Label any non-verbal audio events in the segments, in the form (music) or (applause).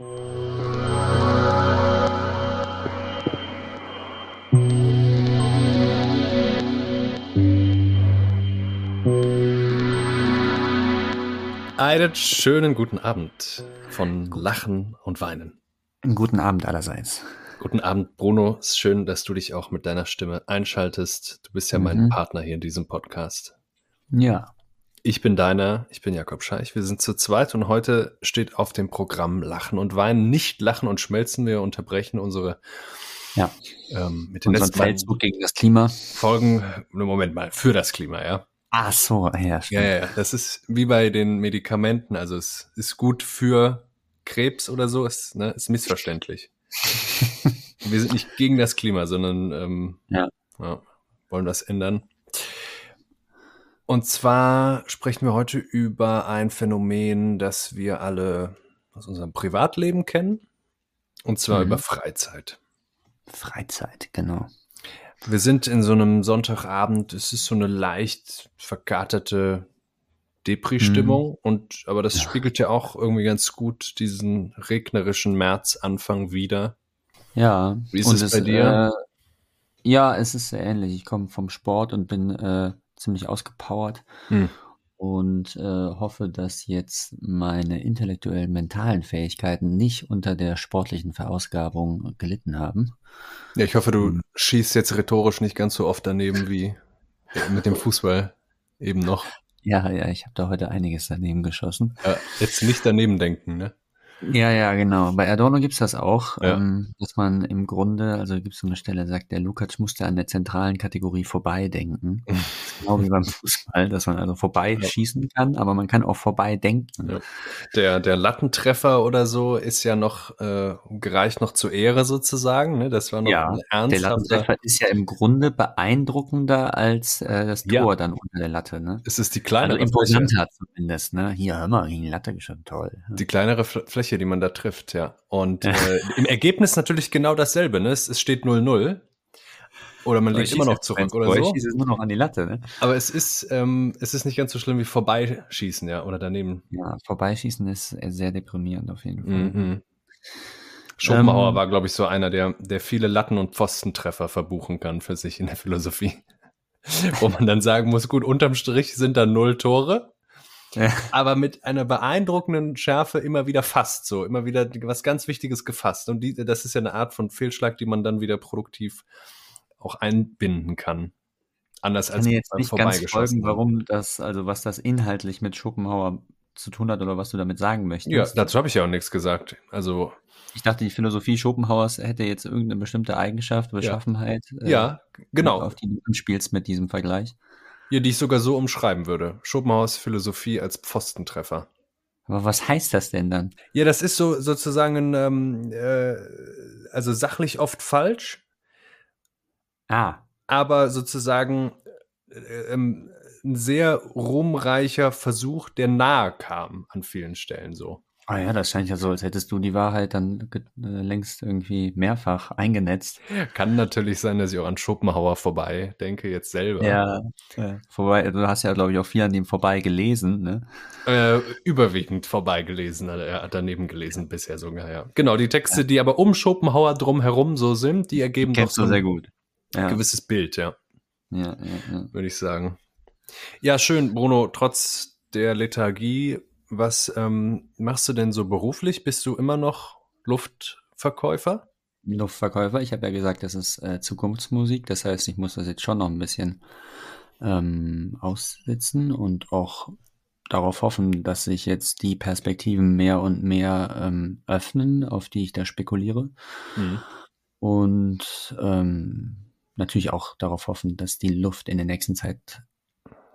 Einen schönen guten Abend von Lachen und Weinen. Einen guten Abend allerseits. Guten Abend, Bruno. Es ist schön, dass du dich auch mit deiner Stimme einschaltest. Du bist ja mein Mhm. Partner hier in diesem Podcast. Ja, Ich bin deiner, ich bin Jakob Scheich. Wir sind zu zweit und heute steht auf dem Programm Lachen und Weinen. Nicht Lachen und Schmelzen. Wir unterbrechen unsere ja. ähm, mit den Unseren letzten Feldzug gegen das Klima. Folgen. Moment mal, für das Klima, ja. Ach so, ja, Ja, stimmt. ja, ja. Das ist wie bei den Medikamenten. Also es ist gut für Krebs oder so. Es ne, ist missverständlich. (laughs) Wir sind nicht gegen das Klima, sondern ähm, Ja. ja, wollen das ändern. Und zwar sprechen wir heute über ein Phänomen, das wir alle aus unserem Privatleben kennen. Und zwar Mhm. über Freizeit. Freizeit, genau. Wir sind in so einem Sonntagabend, es ist so eine leicht verkaterte Depri-Stimmung und aber das Ja. spiegelt ja auch irgendwie ganz gut diesen regnerischen Märzanfang wieder. Ja. Wie ist und es bei dir? Äh, ja, es ist sehr ähnlich. Ich komme vom Sport und bin äh, ziemlich ausgepowert Hm. und äh, hoffe, dass jetzt meine intellektuellen, mentalen Fähigkeiten nicht unter der sportlichen Verausgabung gelitten haben. Ja, ich hoffe, du Mhm. schießt jetzt rhetorisch nicht ganz so oft daneben wie mit dem Fußball eben noch. Ja, ja, ich habe da heute einiges daneben geschossen. Äh, jetzt nicht daneben denken, ne? Ja, ja, genau. Bei Adorno gibt's das auch, Ja. ähm, dass man im Grunde, also gibt's so eine Stelle, sagt der Lukacs musste an der zentralen Kategorie vorbeidenken. (laughs) Genau wie beim Fußball, dass man also vorbeischießen kann, aber man kann auch vorbeidenken. Ja. Der, der Lattentreffer oder so ist ja noch, äh, gereicht noch zur Ehre sozusagen, ne? Das war noch Ja, ein Der ernsthafter, Lattentreffer ist ja im Grunde beeindruckender als äh, das Tor Ja. dann unter der Latte, ne? es ist die Also kleinere Fläche. imposanter zumindest, ne? Hier, hör mal, gegen die Latte geschossen, toll. Die kleinere Fl- Fläche, die man da trifft, ja. Und äh, im Ergebnis natürlich genau dasselbe, ne? Es, es steht 0-0. Oder man liegt immer noch zurück oder so. Es nur noch an die Latte, ne? Aber es ist, ähm, es ist nicht ganz so schlimm wie vorbeischießen, ja, oder daneben. Ja, vorbeischießen ist äh, sehr deprimierend auf jeden Fall. Mhm. Schopenhauer Ähm, war, glaube ich, so einer, der, der viele Latten- und Pfostentreffer verbuchen kann für sich in der Philosophie. (laughs) Wo man dann sagen muss, gut, unterm Strich sind da null Tore, Ja. aber mit einer beeindruckenden Schärfe immer wieder fast so, immer wieder was ganz Wichtiges gefasst. Und die, das ist ja eine Art von Fehlschlag, die man dann wieder produktiv auch einbinden kann. Anders Ich als kann jetzt nicht ganz folgen, warum das, also was das inhaltlich mit Schopenhauer zu tun hat oder was du damit sagen möchtest. Ja, dazu habe ich ja auch nichts gesagt. Also, ich dachte, die Philosophie Schopenhauers hätte jetzt irgendeine bestimmte Eigenschaft, Beschaffenheit, äh, ja, genau. auf die du anspielst mit diesem Vergleich. Ja, die ich sogar so umschreiben würde. Schopenhauers Philosophie als Pfostentreffer. Aber was heißt das denn dann? Ja, das ist so sozusagen, ähm, äh, also sachlich oft falsch, Ah, aber sozusagen äh, ähm, ein sehr ruhmreicher Versuch, der nahe kam an vielen Stellen so. Ah ja, das scheint ja so, als hättest du die Wahrheit dann äh, längst irgendwie mehrfach eingenetzt. Kann natürlich sein, dass ich auch an Schopenhauer vorbei denke, jetzt selber. Ja, äh, vorbei, du hast ja, glaube ich, auch viel an dem vorbei gelesen, ne? Äh, überwiegend vorbeigelesen, äh, er hat daneben gelesen bisher sogar, ja. Genau, die Texte, die aber um Schopenhauer drum herum so sind, die ergeben doch Kennst so du ein sehr gut. Ja, gewisses Bild, ja. ja, ja, ja. würde ich sagen. Ja, schön, Bruno, trotz der Lethargie, was ähm, machst du denn so beruflich? Bist du immer noch Luftverkäufer? Luftverkäufer. Ich habe ja gesagt, das ist äh, Zukunftsmusik. Das heißt, ich muss das jetzt schon noch ein bisschen ähm, aussitzen und auch darauf hoffen, dass sich jetzt die Perspektiven mehr und mehr ähm, öffnen, auf die ich da spekuliere. Mhm. Und ähm, natürlich auch darauf hoffen, dass die Luft in der nächsten Zeit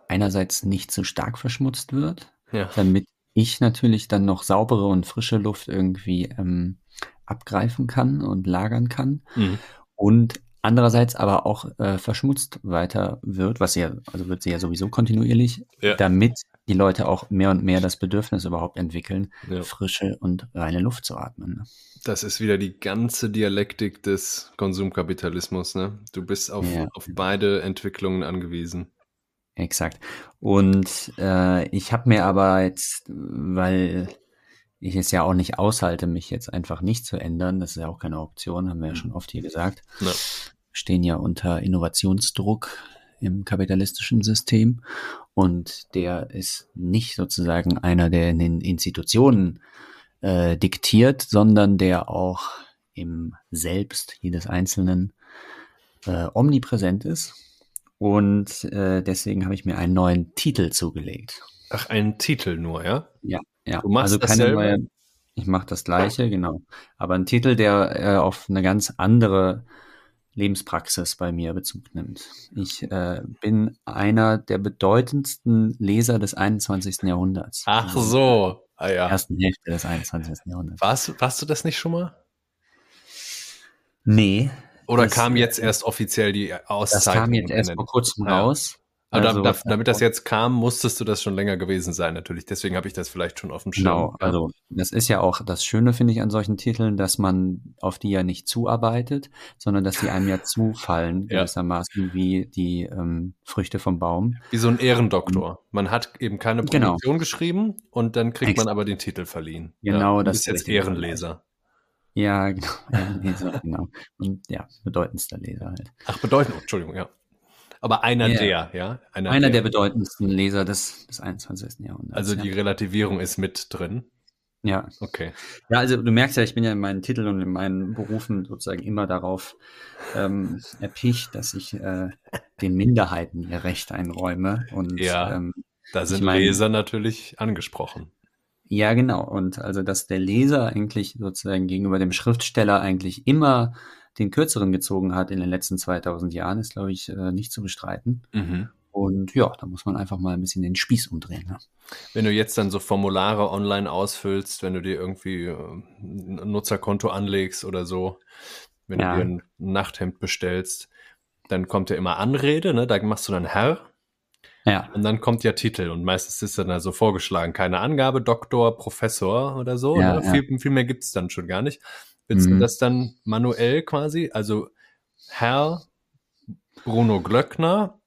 einerseits nicht so stark verschmutzt wird, Ja. damit ich natürlich dann noch saubere und frische Luft irgendwie ähm, abgreifen kann und lagern kann Mhm. und andererseits aber auch äh, verschmutzt weiter wird, was ja, also wird sie ja sowieso kontinuierlich, Ja. damit die Leute auch mehr und mehr das Bedürfnis überhaupt entwickeln, Ja. frische und reine Luft zu atmen. Ne? Das ist wieder die ganze Dialektik des Konsumkapitalismus, ne? Du bist auf, Ja. auf beide Entwicklungen angewiesen. Exakt. Und äh, ich habe mir aber jetzt, weil ich es ja auch nicht aushalte, mich jetzt einfach nicht zu ändern. Das ist ja auch keine Option, haben wir ja Mhm. schon oft hier gesagt. Ja. Stehen ja unter Innovationsdruck im kapitalistischen System und der ist nicht sozusagen einer, der in den Institutionen äh, diktiert, sondern der auch im Selbst jedes Einzelnen äh, omnipräsent ist. Und äh, deswegen habe ich mir einen neuen Titel zugelegt. Ach, einen Titel nur, ja? Ja, ja. Du machst also keine neue. Ich mache das gleiche, genau. Aber ein Titel, der äh, auf eine ganz andere Lebenspraxis bei mir Bezug nimmt. Ich äh, bin einer der bedeutendsten Leser des 21. Jahrhunderts. Ach Also so. Ah ja. ersten Hälfte des 21. Jahrhunderts. Warst, warst du das nicht schon mal? Nee, Oder Das, kam jetzt erst offiziell die das Auszeichnung? kam jetzt erst vor kurzem Ja. raus. Also, da, da, damit das jetzt kam, musstest du das schon länger gewesen sein, natürlich. Deswegen habe ich das vielleicht schon auf dem Schirm. Genau, also das ist ja auch das Schöne, finde ich, an solchen Titeln, dass man auf die ja nicht zuarbeitet, sondern dass die einem ja zufallen, (laughs) Ja. gewissermaßen wie die ähm, Früchte vom Baum. Wie so ein Ehrendoktor. Man hat eben keine Genau. Promotion geschrieben und dann kriegt man Exakt. aber den Titel verliehen. Genau, ja, das ist jetzt. Ehrenleser. Ja, (laughs) genau. Ehrenleser, genau. Und ja, bedeutendster Leser halt. Ach, bedeutend, Entschuldigung, ja. Aber einer Ja. der, ja? Einer der bedeutendsten Leser des, des 21. Jahrhunderts. Also die ja. Relativierung ist mit drin. ja. Okay. Ja, also du merkst ja, ich bin ja in meinen Titeln und in meinen Berufen sozusagen immer darauf ähm, erpicht, dass ich äh, den Minderheiten ihr Recht einräume. Und Ja. ähm, Da sind meine- Leser natürlich angesprochen. Ja, genau. Und also, dass der Leser eigentlich sozusagen gegenüber dem Schriftsteller eigentlich immer den kürzeren gezogen hat in den letzten 2000 Jahren, ist, glaube ich, äh, nicht zu bestreiten. Mhm. Und ja, da muss man einfach mal ein bisschen den Spieß umdrehen. Ne? Wenn du jetzt dann so Formulare online ausfüllst, wenn du dir irgendwie äh, ein Nutzerkonto anlegst oder so, wenn Ja. du dir ein Nachthemd bestellst, dann kommt ja immer Anrede, ne? Da machst du dann Herr Ja, und dann kommt ja Titel und meistens ist dann also vorgeschlagen, keine Angabe, Doktor, Professor oder so. Ja, ne? ja. Viel, viel mehr gibt's dann schon gar nicht. Willst du Mhm. das dann manuell quasi? Also Herr Bruno Glöckner,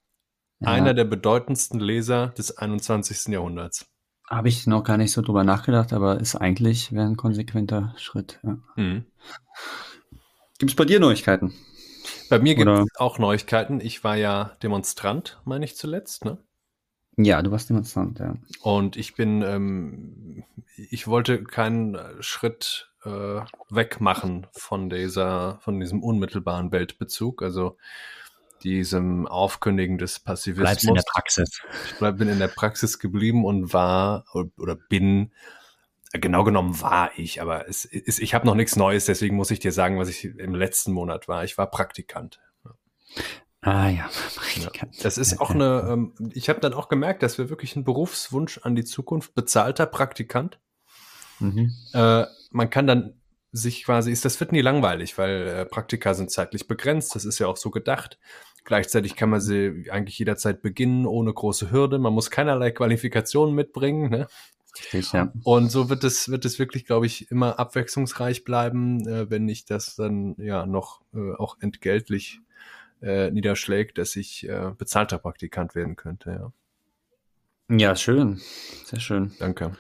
ja. einer der bedeutendsten Leser des 21. Jahrhunderts. habe ich noch gar nicht so drüber nachgedacht, aber ist eigentlich wäre ein konsequenter Schritt. Ja. Mhm. Gibt es bei dir Neuigkeiten? Bei mir gibt es auch Neuigkeiten. Ich war ja Demonstrant, meine ich zuletzt, ne? Ja, du warst Demonstrant, ja. Und ich bin, ähm, ich wollte keinen äh, Schritt äh, wegmachen von dieser, von diesem unmittelbaren Weltbezug, also diesem Aufkündigen des Passivismus. Praxis. Ich bleib, bin in der Praxis geblieben und war oder bin, äh, genau genommen war ich, aber es ist, ich habe noch nichts Neues, deswegen muss ich dir sagen, was ich im letzten Monat war. Ich war Praktikant. Ah ja, (laughs) Ja. Das ist auch eine, ähm, ich habe dann auch gemerkt, dass wir wirklich einen Berufswunsch an die Zukunft, bezahlter Praktikant. Mhm. Äh, man kann dann sich quasi, ist das wird nie langweilig, weil äh, Praktika sind zeitlich begrenzt, das ist ja auch so gedacht. Gleichzeitig kann man sie eigentlich jederzeit beginnen, ohne große Hürde. Man muss keinerlei Qualifikationen mitbringen. Ne? Richtig, ja. Und so wird es, wird es wirklich, glaube ich, immer abwechslungsreich bleiben, äh, wenn nicht das dann ja noch äh, auch entgeltlich äh, niederschlägt, dass ich äh, bezahlter Praktikant werden könnte. Ja. Ja, schön. Sehr schön. Danke,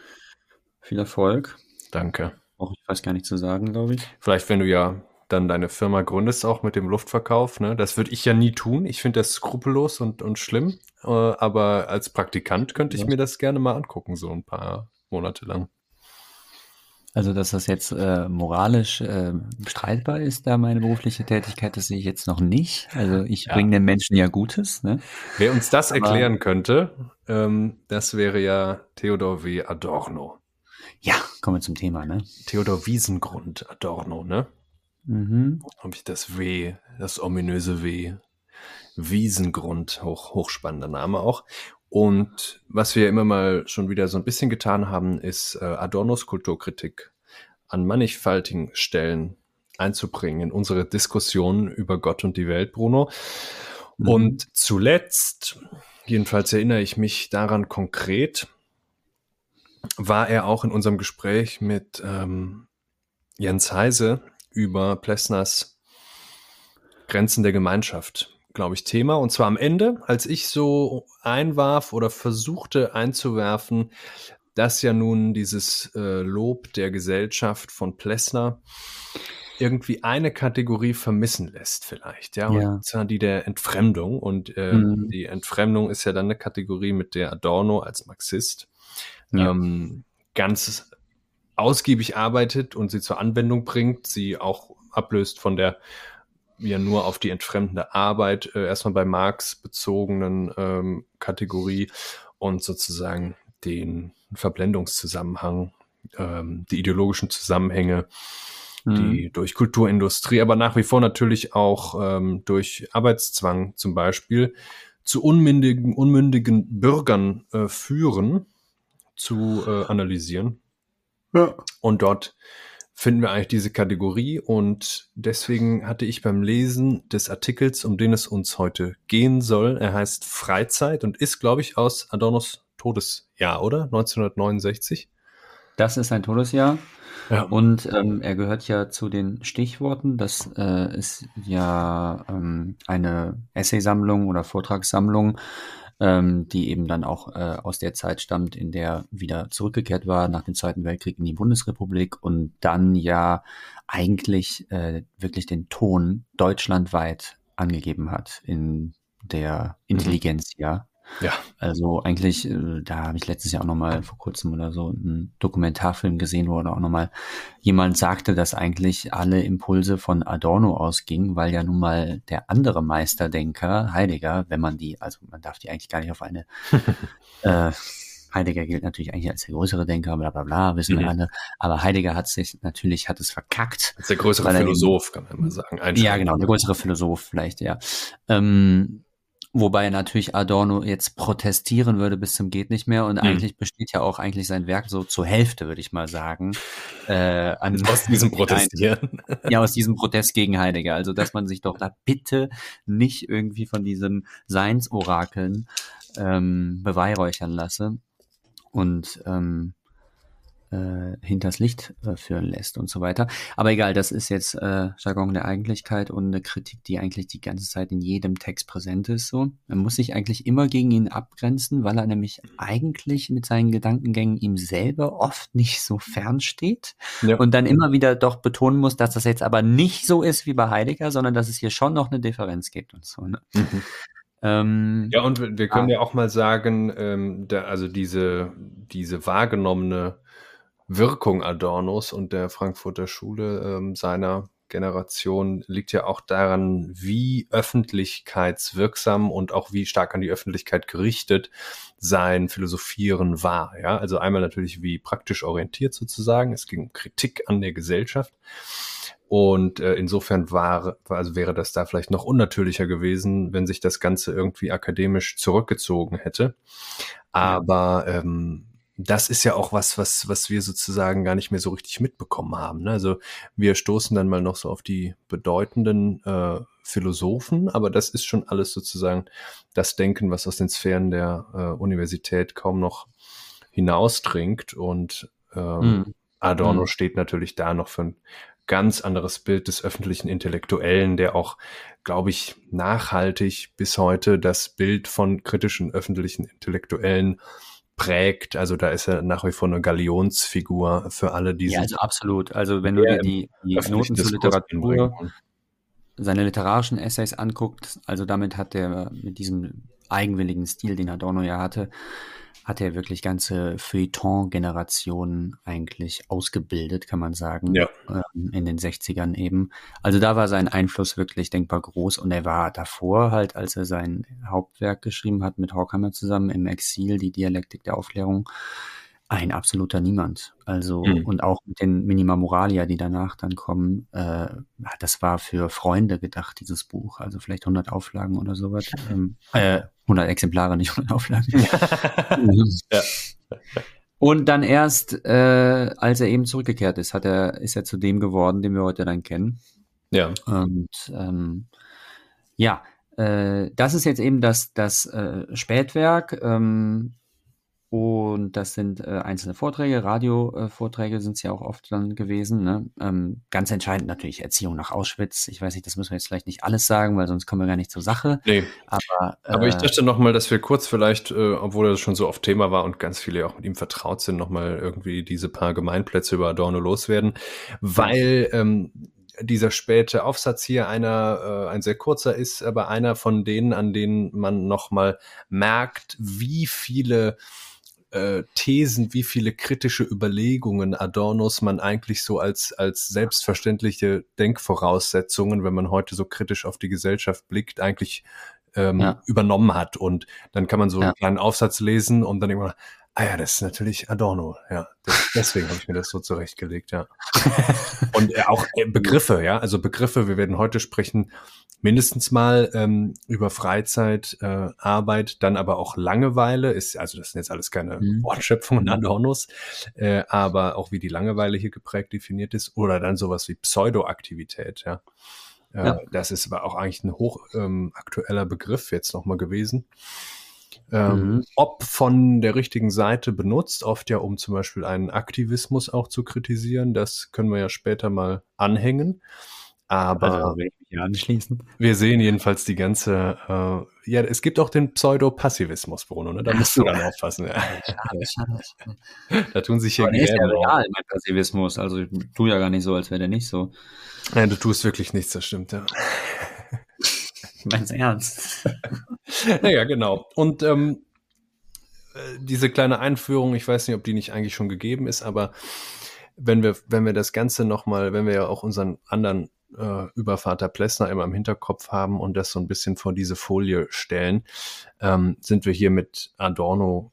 Viel Erfolg. danke. Auch ich weiß gar nicht zu sagen, glaube ich. Vielleicht, wenn du ja dann deine Firma gründest, auch mit dem Luftverkauf, ne? Das würde ich ja nie tun. Ich finde das skrupellos und, und schlimm. Äh, aber als Praktikant könnte ich Was? mir das gerne mal angucken, so ein paar Monate lang. Also, dass das jetzt äh, moralisch äh, streitbar ist, da meine berufliche Tätigkeit, das sehe ich jetzt noch nicht. Also ich Ja. bringe den Menschen ja Gutes, ne? Wer uns das Aber- erklären könnte, ähm, das wäre ja Theodor W. Adorno. Ja, kommen wir zum Thema, ne? Theodor Wiesengrund Adorno, ne? Mhm. Habe ich das W, das ominöse W. Wiesengrund, hoch, hochspannender Name auch. Und was wir immer mal schon wieder so ein bisschen getan haben, ist äh, Adornos Kulturkritik an mannigfaltigen Stellen einzubringen in unsere Diskussion über Gott und die Welt, Bruno. Mhm. Und zuletzt, jedenfalls erinnere ich mich daran konkret, war er auch in unserem Gespräch mit ähm, Jens Heise über Plessners Grenzen der Gemeinschaft, glaube ich, Thema. Und zwar am Ende, als ich so einwarf oder versuchte einzuwerfen, dass ja nun dieses äh, Lob der Gesellschaft von Plessner irgendwie eine Kategorie vermissen lässt vielleicht, ja, Ja. und zwar die der Entfremdung und ähm, Mhm. die Entfremdung ist ja dann eine Kategorie, mit der Adorno als Marxist Ja. ähm, ganz ausgiebig arbeitet und sie zur Anwendung bringt, sie auch ablöst von der ja nur auf die entfremdende Arbeit äh, erstmal bei Marx bezogenen ähm, Kategorie und sozusagen den Verblendungszusammenhang, ähm, die ideologischen Zusammenhänge, Mhm. die durch Kulturindustrie, aber nach wie vor natürlich auch ähm, durch Arbeitszwang zum Beispiel zu unmündigen, unmündigen Bürgern äh, führen, zu äh, analysieren. Ja. Und dort finden wir eigentlich diese Kategorie und deswegen hatte ich beim Lesen des Artikels, um den es uns heute gehen soll, er heißt Freizeit und ist, glaube ich, aus Adornos Todesjahr, oder? 1969. Das ist ein Todesjahr. Ja. Und ähm, er gehört ja zu den Stichworten. Das äh, ist ja ähm, eine Essaysammlung oder Vortragssammlung, ähm, die eben dann auch äh, aus der Zeit stammt, in der wieder zurückgekehrt war nach dem Zweiten Weltkrieg in die Bundesrepublik und dann ja eigentlich äh, wirklich den Ton deutschlandweit angegeben hat in der Intelligenz, ja. Ja. Also eigentlich, äh, da habe ich letztes Jahr auch nochmal vor kurzem oder so einen Dokumentarfilm gesehen, wo auch nochmal jemand sagte, dass eigentlich alle Impulse von Adorno ausgingen, weil ja nun mal der andere Meisterdenker, Heidegger, wenn man die, also man darf die eigentlich gar nicht auf eine, (laughs) äh, Heidegger gilt natürlich eigentlich als der größere Denker, bla bla bla, wissen Mhm. wir alle. Aber Heidegger hat sich natürlich, hat es verkackt. Ist der größere er eben- Philosoph, kann man mal sagen. Ja, genau, der größere Philosoph vielleicht, ja. Ähm, wobei natürlich Adorno jetzt protestieren würde bis zum geht nicht mehr und Mhm. eigentlich besteht ja auch eigentlich sein Werk so zur Hälfte, würde ich mal sagen, äh, an, Aus diesem (laughs) Protestieren. ja, aus diesem Protest gegen Heidegger. Also, dass man sich doch da bitte nicht irgendwie von diesen Seinsorakeln ähm, beweihräuchern lasse und ähm, äh, hinters Licht äh, führen lässt und so weiter. Aber egal, das ist jetzt äh, Jargon der Eigentlichkeit und eine Kritik, die eigentlich die ganze Zeit in jedem Text präsent ist. So, man muss sich eigentlich immer gegen ihn abgrenzen, weil er nämlich eigentlich mit seinen Gedankengängen ihm selber oft nicht so fern steht Ja. und dann immer wieder doch betonen muss, dass das jetzt aber nicht so ist wie bei Heidegger, sondern dass es hier schon noch eine Differenz gibt und so. Ne? Mhm. Ähm, Ja, und wir können Ah. ja auch mal sagen, ähm, da, also diese, diese wahrgenommene Wirkung Adornos und der Frankfurter Schule ähm, seiner Generation liegt ja auch daran, wie öffentlichkeitswirksam und auch wie stark an die Öffentlichkeit gerichtet sein Philosophieren war. Ja, also einmal natürlich wie praktisch orientiert sozusagen. Es ging um Kritik an der Gesellschaft. Und äh, insofern war, also wäre das da vielleicht noch unnatürlicher gewesen, wenn sich das Ganze irgendwie akademisch zurückgezogen hätte. Aber ähm, das ist ja auch was, was, was wir sozusagen gar nicht mehr so richtig mitbekommen haben. Ne? Also wir stoßen dann mal noch so auf die bedeutenden äh, Philosophen, aber das ist schon alles sozusagen das Denken, was aus den Sphären der äh, Universität kaum noch hinausdringt. Und ähm, Mhm. Adorno Mhm. steht natürlich da noch für ein ganz anderes Bild des öffentlichen Intellektuellen, der auch, glaube ich, nachhaltig bis heute das Bild von kritischen öffentlichen Intellektuellen prägt. Also da ist er nach wie vor eine Galionsfigur für alle, die ja, also absolut. Also wenn du dir die, die Noten zur Literatur, seine literarischen Essays anguckt, also damit hat er mit diesem eigenwilligen Stil, den Adorno ja hatte, hat er wirklich ganze Feuilleton-Generationen eigentlich ausgebildet, kann man sagen, Ja. ähm, in den 60ern eben. Also da war sein Einfluss wirklich denkbar groß und er war davor halt, als er sein Hauptwerk geschrieben hat mit Horkheimer zusammen im Exil, die Dialektik der Aufklärung, ein absoluter Niemand. Also, Mhm. und auch mit den Minima Moralia, die danach dann kommen, äh, das war für Freunde gedacht, dieses Buch. Also vielleicht 100 Auflagen oder sowas. (laughs) Ähm, äh, 100 Exemplare, nicht 100 Auflagen. (laughs) Ja. Und dann erst, äh, als er eben zurückgekehrt ist, hat er, ist er zu dem geworden, den wir heute dann kennen. Ja. Und ähm, ja, äh, das ist jetzt eben das, das äh, Spätwerk. Ähm, Und das sind äh, einzelne Vorträge, Radiovorträge äh, sind es ja auch oft dann gewesen. Ne? Ähm, ganz entscheidend natürlich Erziehung nach Auschwitz. Ich weiß nicht, das müssen wir jetzt vielleicht nicht alles sagen, weil sonst kommen wir gar nicht zur Sache. Nee. Aber, äh, Aber ich dachte nochmal, dass wir kurz vielleicht, äh, obwohl das schon so oft Thema war und ganz viele auch mit ihm vertraut sind, nochmal irgendwie diese paar Gemeinplätze über Adorno loswerden, weil ähm, dieser späte Aufsatz hier einer, äh, ein sehr kurzer ist, aber einer von denen, an denen man nochmal merkt, wie viele äh, Thesen, wie viele kritische Überlegungen Adornos man eigentlich so als, als selbstverständliche Denkvoraussetzungen, wenn man heute so kritisch auf die Gesellschaft blickt, eigentlich ähm, ja. übernommen hat. Und dann kann man so ja. einen kleinen Aufsatz lesen und dann immer, Ah ja, das ist natürlich Adorno, ja. Das, deswegen habe ich mir das so zurechtgelegt, ja. (laughs) Und äh, auch äh, Begriffe, ja. Also Begriffe, wir werden heute sprechen mindestens mal ähm, über Freizeit, äh, Arbeit, dann aber auch Langeweile. Ist, also das sind jetzt alles keine mhm. Wortschöpfungen Adornos, äh, aber auch wie die Langeweile hier geprägt definiert ist. Oder dann sowas wie Pseudoaktivität, ja. Äh, ja. Das ist aber auch eigentlich ein hoch ähm, aktueller Begriff jetzt nochmal gewesen. Ähm, mhm. Ob von der richtigen Seite benutzt, oft ja, um zum Beispiel einen Aktivismus auch zu kritisieren, das können wir ja später mal anhängen. Aber also, anschließen. wir sehen jedenfalls die ganze, äh, ja, es gibt auch den Pseudopassivismus, Bruno, ne? da musst du dann aufpassen. Ja. Schade, schade. da tun sich hier Aber ist ja real, mein Passivismus, also ich tue ja gar nicht so, als wäre der nicht so. Nein, du tust wirklich nichts, das stimmt, ja. Meinst ernst? naja, genau. Und ähm, äh, diese kleine Einführung, ich weiß nicht, ob die nicht eigentlich schon gegeben ist, aber wenn wir, wenn wir das Ganze nochmal, wenn wir ja auch unseren anderen äh, Übervater Plessner immer im Hinterkopf haben und das so ein bisschen vor diese Folie stellen, ähm, sind wir hier mit Adorno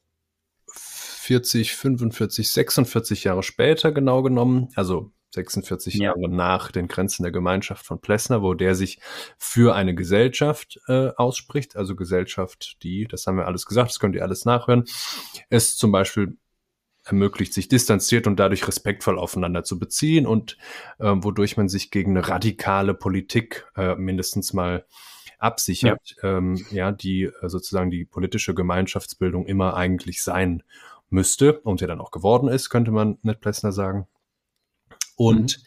40, 45, 46 Jahre später genau genommen, also 46 ja. Jahre nach den Grenzen der Gemeinschaft von Plessner, wo der sich für eine Gesellschaft äh, ausspricht, also Gesellschaft, die, das haben wir alles gesagt, das könnt ihr alles nachhören, es zum Beispiel ermöglicht, sich distanziert und dadurch respektvoll aufeinander zu beziehen und äh, wodurch man sich gegen eine radikale Politik äh, mindestens mal absichert, ja, ähm, ja die äh, sozusagen die politische Gemeinschaftsbildung immer eigentlich sein müsste und ja dann auch geworden ist, könnte man mit Plessner sagen. Und mhm.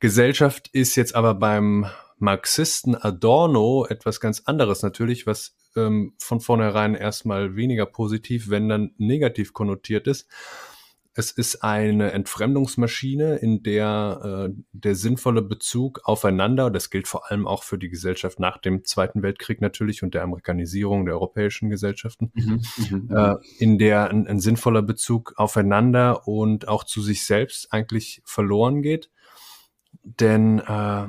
Gesellschaft ist jetzt aber beim Marxisten Adorno etwas ganz anderes natürlich, was ähm, von vornherein erstmal weniger positiv, wenn dann negativ konnotiert ist. Es ist eine Entfremdungsmaschine, in der äh, der sinnvolle Bezug aufeinander, das gilt vor allem auch für die Gesellschaft nach dem Zweiten Weltkrieg natürlich und der Amerikanisierung der europäischen Gesellschaften, mhm, mhm, äh, in der ein, ein, sinnvoller Bezug aufeinander und auch zu sich selbst eigentlich verloren geht. Denn äh,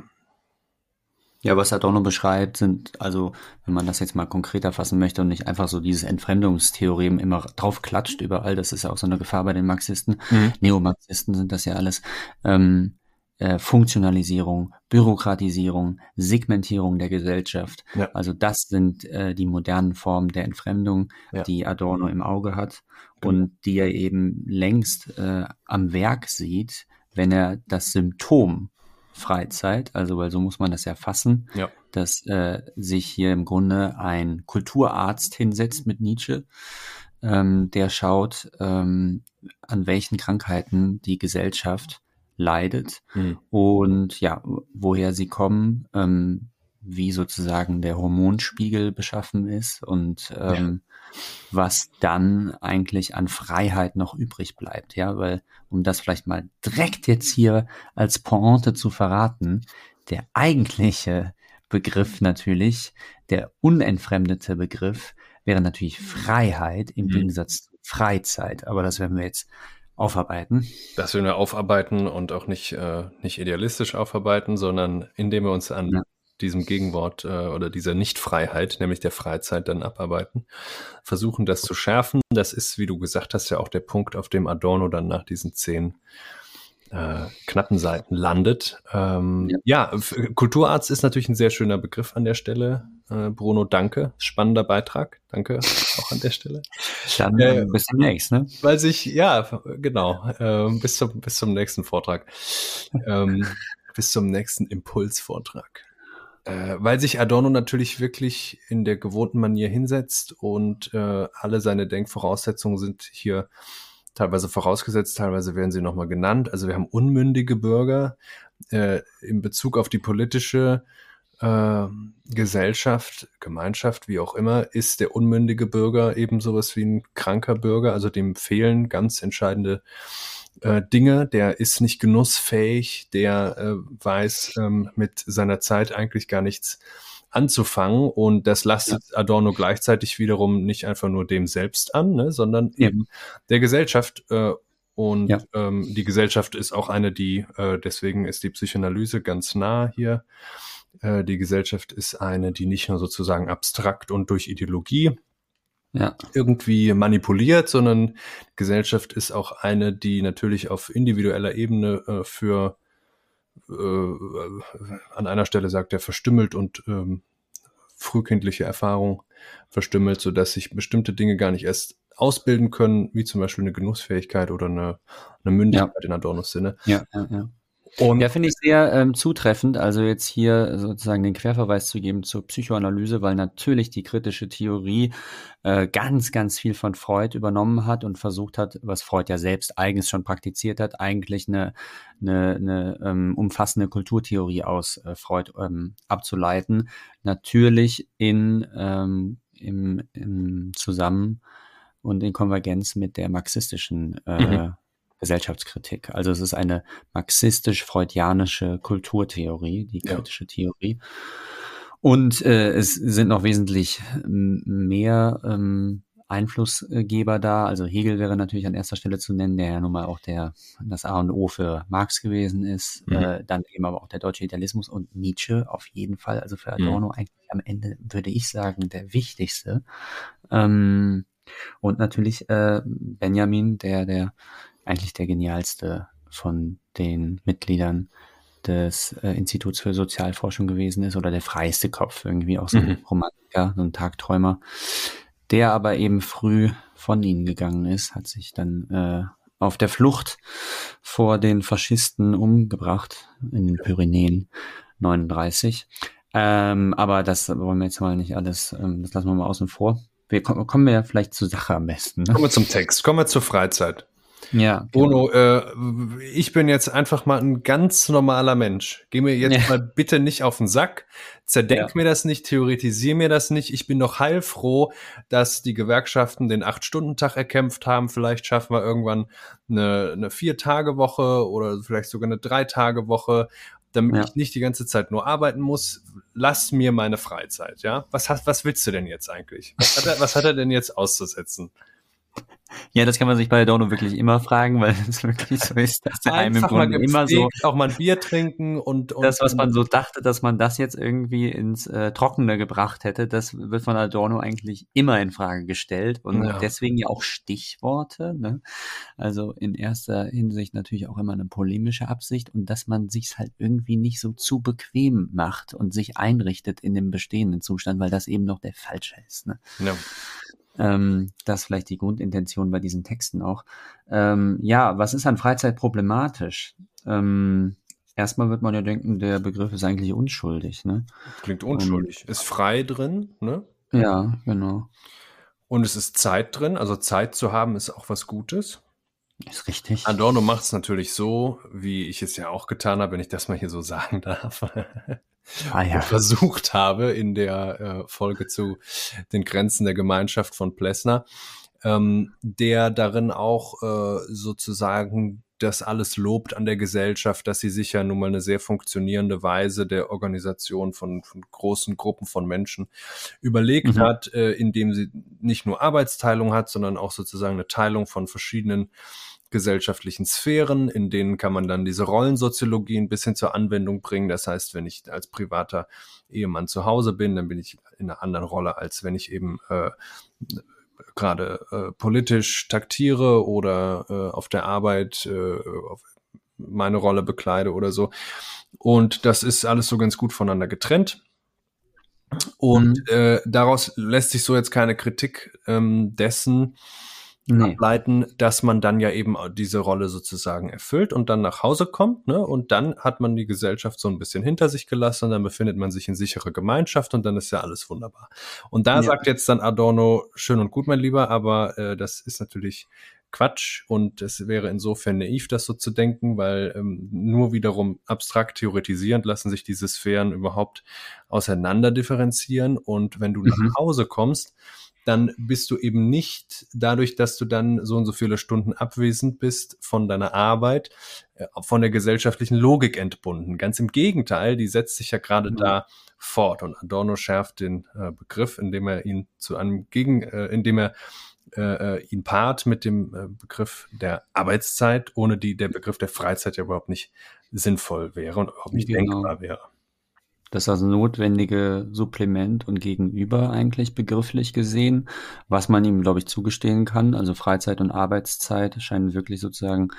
ja, was Adorno beschreibt, sind, also, wenn man das jetzt mal konkreter fassen möchte und nicht einfach so dieses Entfremdungstheorem immer draufklatscht überall, das ist ja auch so eine Gefahr bei den Marxisten. Mhm. Neomarxisten sind das ja alles. Ähm, äh, Funktionalisierung, Bürokratisierung, Segmentierung der Gesellschaft. Ja. Also das sind äh, die modernen Formen der Entfremdung, ja. die Adorno im Auge hat genau. und die er eben längst äh, am Werk sieht, wenn er das Symptom Freizeit, also weil so muss man das ja fassen, ja. dass äh, sich hier im Grunde ein Kulturarzt hinsetzt mit Nietzsche, ähm, der schaut, ähm, an welchen Krankheiten die Gesellschaft leidet mhm. und ja, woher sie kommen, ähm, wie sozusagen der Hormonspiegel beschaffen ist und ähm, ja. was dann eigentlich an Freiheit noch übrig bleibt. Ja, weil, um das vielleicht mal direkt jetzt hier als Pointe zu verraten, der eigentliche Begriff natürlich, der unentfremdete Begriff, wäre natürlich Freiheit im mhm. Gegensatz zu Freizeit. Aber das werden wir jetzt aufarbeiten. Das werden wir aufarbeiten und auch nicht, äh, nicht idealistisch aufarbeiten, sondern indem wir uns an ja diesem Gegenwort äh, oder dieser Nichtfreiheit, nämlich der Freizeit, dann abarbeiten. Versuchen das zu schärfen. Das ist, wie du gesagt hast, ja auch der Punkt, auf dem Adorno dann nach diesen zehn äh, knappen Seiten landet. Ähm, ja, ja Kulturarzt ist natürlich ein sehr schöner Begriff an der Stelle. Äh, Bruno, danke. Spannender Beitrag. Danke auch an der Stelle. Dann äh, bis demnächst, ne? Weil sich, ja, genau, äh, bis, zum, bis zum nächsten Vortrag. ähm, bis zum nächsten Impulsvortrag. Äh, weil sich Adorno natürlich wirklich in der gewohnten Manier hinsetzt und äh, alle seine Denkvoraussetzungen sind hier teilweise vorausgesetzt, teilweise werden sie nochmal genannt. Also wir haben unmündige Bürger äh, in Bezug auf die politische äh, Gesellschaft, Gemeinschaft, wie auch immer, ist der unmündige Bürger eben sowas wie ein kranker Bürger, also dem fehlen ganz entscheidende äh, Dinge, der ist nicht genussfähig, der äh, weiß ähm, mit seiner Zeit eigentlich gar nichts anzufangen und das lastet ja. Adorno gleichzeitig wiederum nicht einfach nur dem selbst an, ne, sondern ja. eben der Gesellschaft äh, und ja. ähm, die Gesellschaft ist auch eine, die, äh, deswegen ist die Psychoanalyse ganz nah hier. Äh, die Gesellschaft ist eine, die nicht nur sozusagen abstrakt und durch Ideologie ja. irgendwie manipuliert, sondern Gesellschaft ist auch eine, die natürlich auf individueller Ebene äh, für äh, an einer Stelle sagt er verstümmelt und ähm, frühkindliche Erfahrung verstümmelt, so dass sich bestimmte Dinge gar nicht erst ausbilden können, wie zum Beispiel eine Genussfähigkeit oder eine, eine Mündigkeit ja. in Adornos Sinne. Ja, ja, ja. Und ja, finde ich sehr ähm, zutreffend, also jetzt hier sozusagen den Querverweis zu geben zur Psychoanalyse, weil natürlich die kritische Theorie äh, ganz, ganz viel von Freud übernommen hat und versucht hat, was Freud ja selbst eigens schon praktiziert hat, eigentlich eine, eine, eine ähm, umfassende Kulturtheorie aus äh, Freud ähm, abzuleiten. Natürlich in, ähm, im, im Zusammen und in Konvergenz mit der marxistischen äh, mhm Gesellschaftskritik. Also es ist eine marxistisch-freudianische Kulturtheorie, die kritische ja. Theorie. Und äh, es sind noch wesentlich mehr ähm, Einflussgeber da. Also Hegel wäre natürlich an erster Stelle zu nennen, der ja nun mal auch der das A und O für Marx gewesen ist. Mhm. Äh, dann eben aber auch der deutsche Idealismus und Nietzsche auf jeden Fall. Also für Adorno mhm. eigentlich am Ende würde ich sagen der wichtigste. Ähm, und natürlich äh, Benjamin, der der eigentlich der genialste von den Mitgliedern des äh, Instituts für Sozialforschung gewesen ist oder der freiste Kopf, irgendwie auch so ein mhm. Romantiker, so ein Tagträumer, der aber eben früh von ihnen gegangen ist, hat sich dann äh, auf der Flucht vor den Faschisten umgebracht in den Pyrenäen 39. Ähm, aber das wollen wir jetzt mal nicht alles, ähm, das lassen wir mal außen vor. Wir kommen, wir ja vielleicht zur Sache am besten. Ne? Kommen wir zum Text, kommen wir zur Freizeit. Ja. Bruno, genau. äh, ich bin jetzt einfach mal ein ganz normaler Mensch. Geh mir jetzt ja. mal bitte nicht auf den Sack. Zerdenk ja. mir das nicht, theoretisier mir das nicht. Ich bin doch heilfroh, dass die Gewerkschaften den Acht-Stunden-Tag erkämpft haben. Vielleicht schaffen wir irgendwann eine, eine Vier-Tage-Woche oder vielleicht sogar eine Drei-Tage-Woche, damit ja. ich nicht die ganze Zeit nur arbeiten muss. Lass mir meine Freizeit, ja? Was, hast, was willst du denn jetzt eigentlich? Was hat er, was hat er denn jetzt auszusetzen? Ja, das kann man sich bei Adorno wirklich immer fragen, weil es wirklich so ist, dass der einem im Grunde immer so auch mal ein Bier trinken und, und das, was man so dachte, dass man das jetzt irgendwie ins äh, Trockene gebracht hätte, das wird von Adorno eigentlich immer in Frage gestellt und ja. deswegen ja auch Stichworte. Ne? Also in erster Hinsicht natürlich auch immer eine polemische Absicht und dass man sich halt irgendwie nicht so zu bequem macht und sich einrichtet in dem bestehenden Zustand, weil das eben noch der falsche ist. Ne? Ja. Ähm, das ist vielleicht die Grundintention bei diesen Texten auch. Ähm, ja, was ist an Freizeit problematisch? Ähm, erstmal wird man ja denken, der Begriff ist eigentlich unschuldig. Ne? Klingt unschuldig. ist frei drin, ne? Ja, genau. Und es ist Zeit drin, also Zeit zu haben ist auch was Gutes. Ist richtig. Adorno macht es natürlich so, wie ich es ja auch getan habe, wenn ich das mal hier so (laughs) sagen darf ah, ja. (laughs) versucht habe in der äh, Folge zu den Grenzen der Gemeinschaft von Plessner, ähm, der darin auch äh, sozusagen das alles lobt an der Gesellschaft, dass sie sich ja nun mal eine sehr funktionierende Weise der Organisation von, von großen Gruppen von Menschen überlegt mhm. hat, äh, indem sie nicht nur Arbeitsteilung hat, sondern auch sozusagen eine Teilung von verschiedenen gesellschaftlichen Sphären, in denen kann man dann diese Rollensoziologie ein bisschen zur Anwendung bringen. Das heißt, wenn ich als privater Ehemann zu Hause bin, dann bin ich in einer anderen Rolle, als wenn ich eben äh, gerade äh, politisch taktiere oder äh, auf der Arbeit äh, meine Rolle bekleide oder so. Und das ist alles so ganz gut voneinander getrennt. Und mhm. äh, daraus lässt sich so jetzt keine Kritik ähm, dessen nee. ableiten, dass man dann ja eben diese Rolle sozusagen erfüllt und dann nach Hause kommt, ne? Und dann hat man die Gesellschaft so ein bisschen hinter sich gelassen und dann befindet man sich in sicherer Gemeinschaft und dann ist ja alles wunderbar. Und da ja. sagt jetzt dann Adorno, schön und gut, mein Lieber, aber äh, das ist natürlich Quatsch und es wäre insofern naiv, das so zu denken, weil ähm, nur wiederum abstrakt theoretisierend lassen sich diese Sphären überhaupt auseinander differenzieren und wenn du mhm. nach Hause kommst, dann bist du eben nicht dadurch, dass du dann so und so viele Stunden abwesend bist von deiner Arbeit, äh, von der gesellschaftlichen Logik entbunden. Ganz im Gegenteil, die setzt sich ja gerade mhm. da fort. Und Adorno schärft den äh, Begriff, indem er ihn zu einem Gegen, äh, indem er äh, ihn paart mit dem Begriff der Arbeitszeit, ohne die der Begriff der Freizeit ja überhaupt nicht sinnvoll wäre und überhaupt nicht genau. denkbar wäre das also notwendige Supplement und Gegenüber eigentlich begrifflich gesehen, was man ihm, glaube ich, zugestehen kann. Also Freizeit und Arbeitszeit scheinen wirklich sozusagen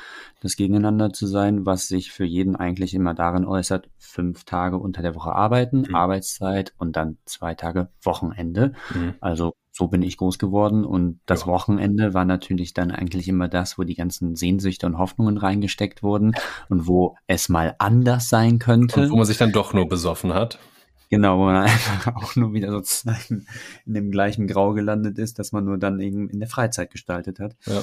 das Gegeneinander zu sein, was sich für jeden eigentlich immer darin äußert, fünf Tage unter der Woche arbeiten, mhm. Arbeitszeit und dann zwei Tage Wochenende. Mhm. Also so bin ich groß geworden und das ja. Wochenende war natürlich dann eigentlich immer das, wo die ganzen Sehnsüchte und Hoffnungen reingesteckt wurden und wo es mal anders sein könnte. Und wo man sich dann doch nur besoffen hat. Genau, wo man (laughs) einfach auch nur wieder sozusagen in dem gleichen Grau gelandet ist, dass man nur dann eben in der Freizeit gestaltet hat. Ja.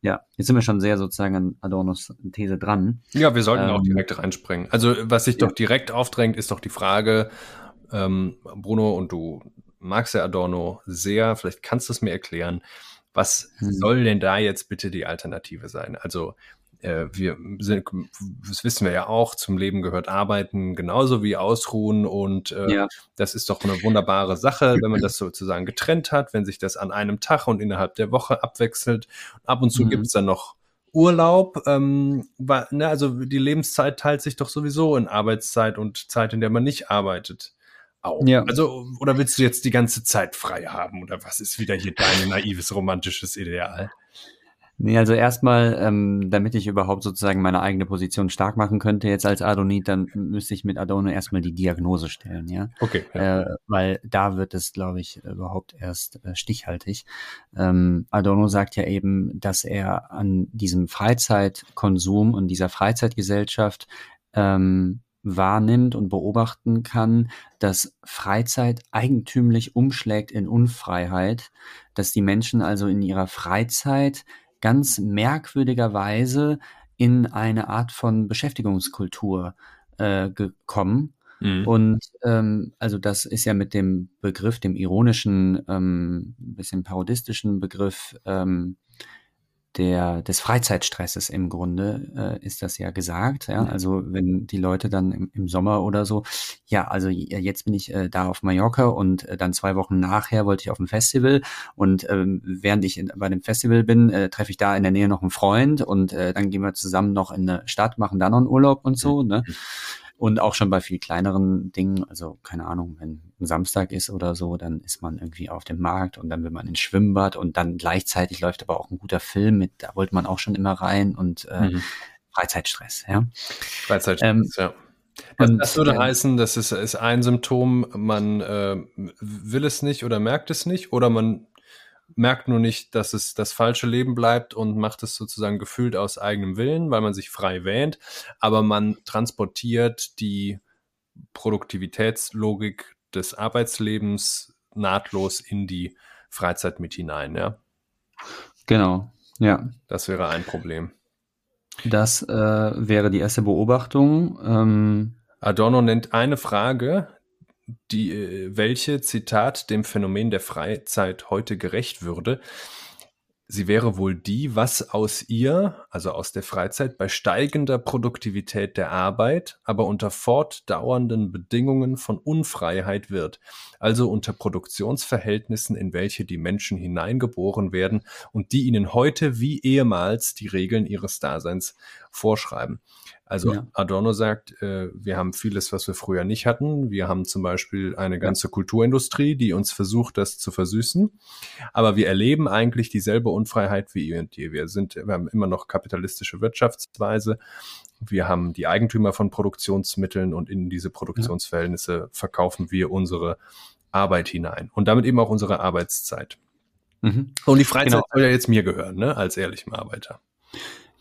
Ja, jetzt sind wir schon sehr sozusagen an Adornos These dran. Ja, wir sollten ähm, auch direkt reinspringen. Also was sich ja. doch direkt aufdrängt, ist doch die Frage, ähm, Bruno und du magst ja Adorno sehr, vielleicht kannst du es mir erklären. Was hm. soll denn da jetzt bitte die Alternative sein? Also äh, wir sind, das wissen wir ja auch, zum Leben gehört Arbeiten genauso wie Ausruhen und äh, ja. das ist doch eine wunderbare Sache, wenn man das sozusagen getrennt hat, wenn sich das an einem Tag und innerhalb der Woche abwechselt. Ab und zu mhm. gibt es dann noch Urlaub, ähm, war, ne, also die Lebenszeit teilt sich doch sowieso in Arbeitszeit und Zeit, in der man nicht arbeitet auch. Ja. Also, oder willst du jetzt die ganze Zeit frei haben? Oder was ist wieder hier dein naives romantisches Ideal? Nee, also erstmal, ähm, damit ich überhaupt sozusagen meine eigene Position stark machen könnte jetzt als Adonit, dann müsste ich mit Adorno erstmal die Diagnose stellen, ja. Okay. Ja. Äh, weil da wird es, glaube ich, überhaupt erst äh, stichhaltig. Ähm, Adorno sagt ja eben, dass er an diesem Freizeitkonsum und dieser Freizeitgesellschaft ähm, wahrnimmt und beobachten kann, dass Freizeit eigentümlich umschlägt in Unfreiheit, dass die Menschen also in ihrer Freizeit ganz merkwürdigerweise in eine Art von Beschäftigungskultur äh, gekommen. Mhm. Und ähm, also das ist ja mit dem Begriff, dem ironischen, ähm, bisschen parodistischen Begriff ähm, der, des Freizeitstresses im Grunde äh, ist das ja gesagt. Ja? Also wenn die Leute dann im, im Sommer oder so, ja, also jetzt bin ich äh, da auf Mallorca und äh, dann zwei Wochen nachher wollte ich auf ein Festival und ähm, während ich in, bei dem Festival bin, äh, treffe ich da in der Nähe noch einen Freund und äh, dann gehen wir zusammen noch in eine Stadt, machen da noch einen Urlaub und so. Ne? Und auch schon bei viel kleineren Dingen, also keine Ahnung, wenn ein Samstag ist oder so, dann ist man irgendwie auf dem Markt und dann will man ins Schwimmbad und dann gleichzeitig läuft aber auch ein guter Film mit, da wollte man auch schon immer rein und äh, mhm. Freizeitstress, ja. Freizeitstress, ähm, ja. Das, und, das würde äh, heißen, das ist, ist ein Symptom, man äh, will es nicht oder merkt es nicht oder man merkt nur nicht, dass es das falsche Leben bleibt und macht es sozusagen gefühlt aus eigenem Willen, weil man sich frei wähnt, aber man transportiert die Produktivitätslogik des Arbeitslebens nahtlos in die Freizeit mit hinein, ja. Genau, ja. Das wäre ein Problem. Das äh, wäre die erste Beobachtung. Ähm, Adorno nennt eine Frage, die, äh, welche, Zitat, dem Phänomen der Freizeit heute gerecht würde. Sie wäre wohl die, was aus ihr, also aus der Freizeit, bei steigender Produktivität der Arbeit, aber unter fortdauernden Bedingungen von Unfreiheit wird, also unter Produktionsverhältnissen, in welche die Menschen hineingeboren werden und die ihnen heute wie ehemals die Regeln ihres Daseins vorschreiben. Also ja. Adorno sagt, äh, wir haben vieles, was wir früher nicht hatten. Wir haben zum Beispiel eine ganze Kulturindustrie, die uns versucht, das zu versüßen. Aber wir erleben eigentlich dieselbe Unfreiheit wie ihr und je. Wir sind, wir haben immer noch kapitalistische Wirtschaftsweise. Wir haben die Eigentümer von Produktionsmitteln und in diese Produktionsverhältnisse verkaufen wir unsere Arbeit hinein und damit eben auch unsere Arbeitszeit. Mhm. Und die Freizeit genau. soll ja jetzt mir gehören, ne, als ehrlichem Arbeiter.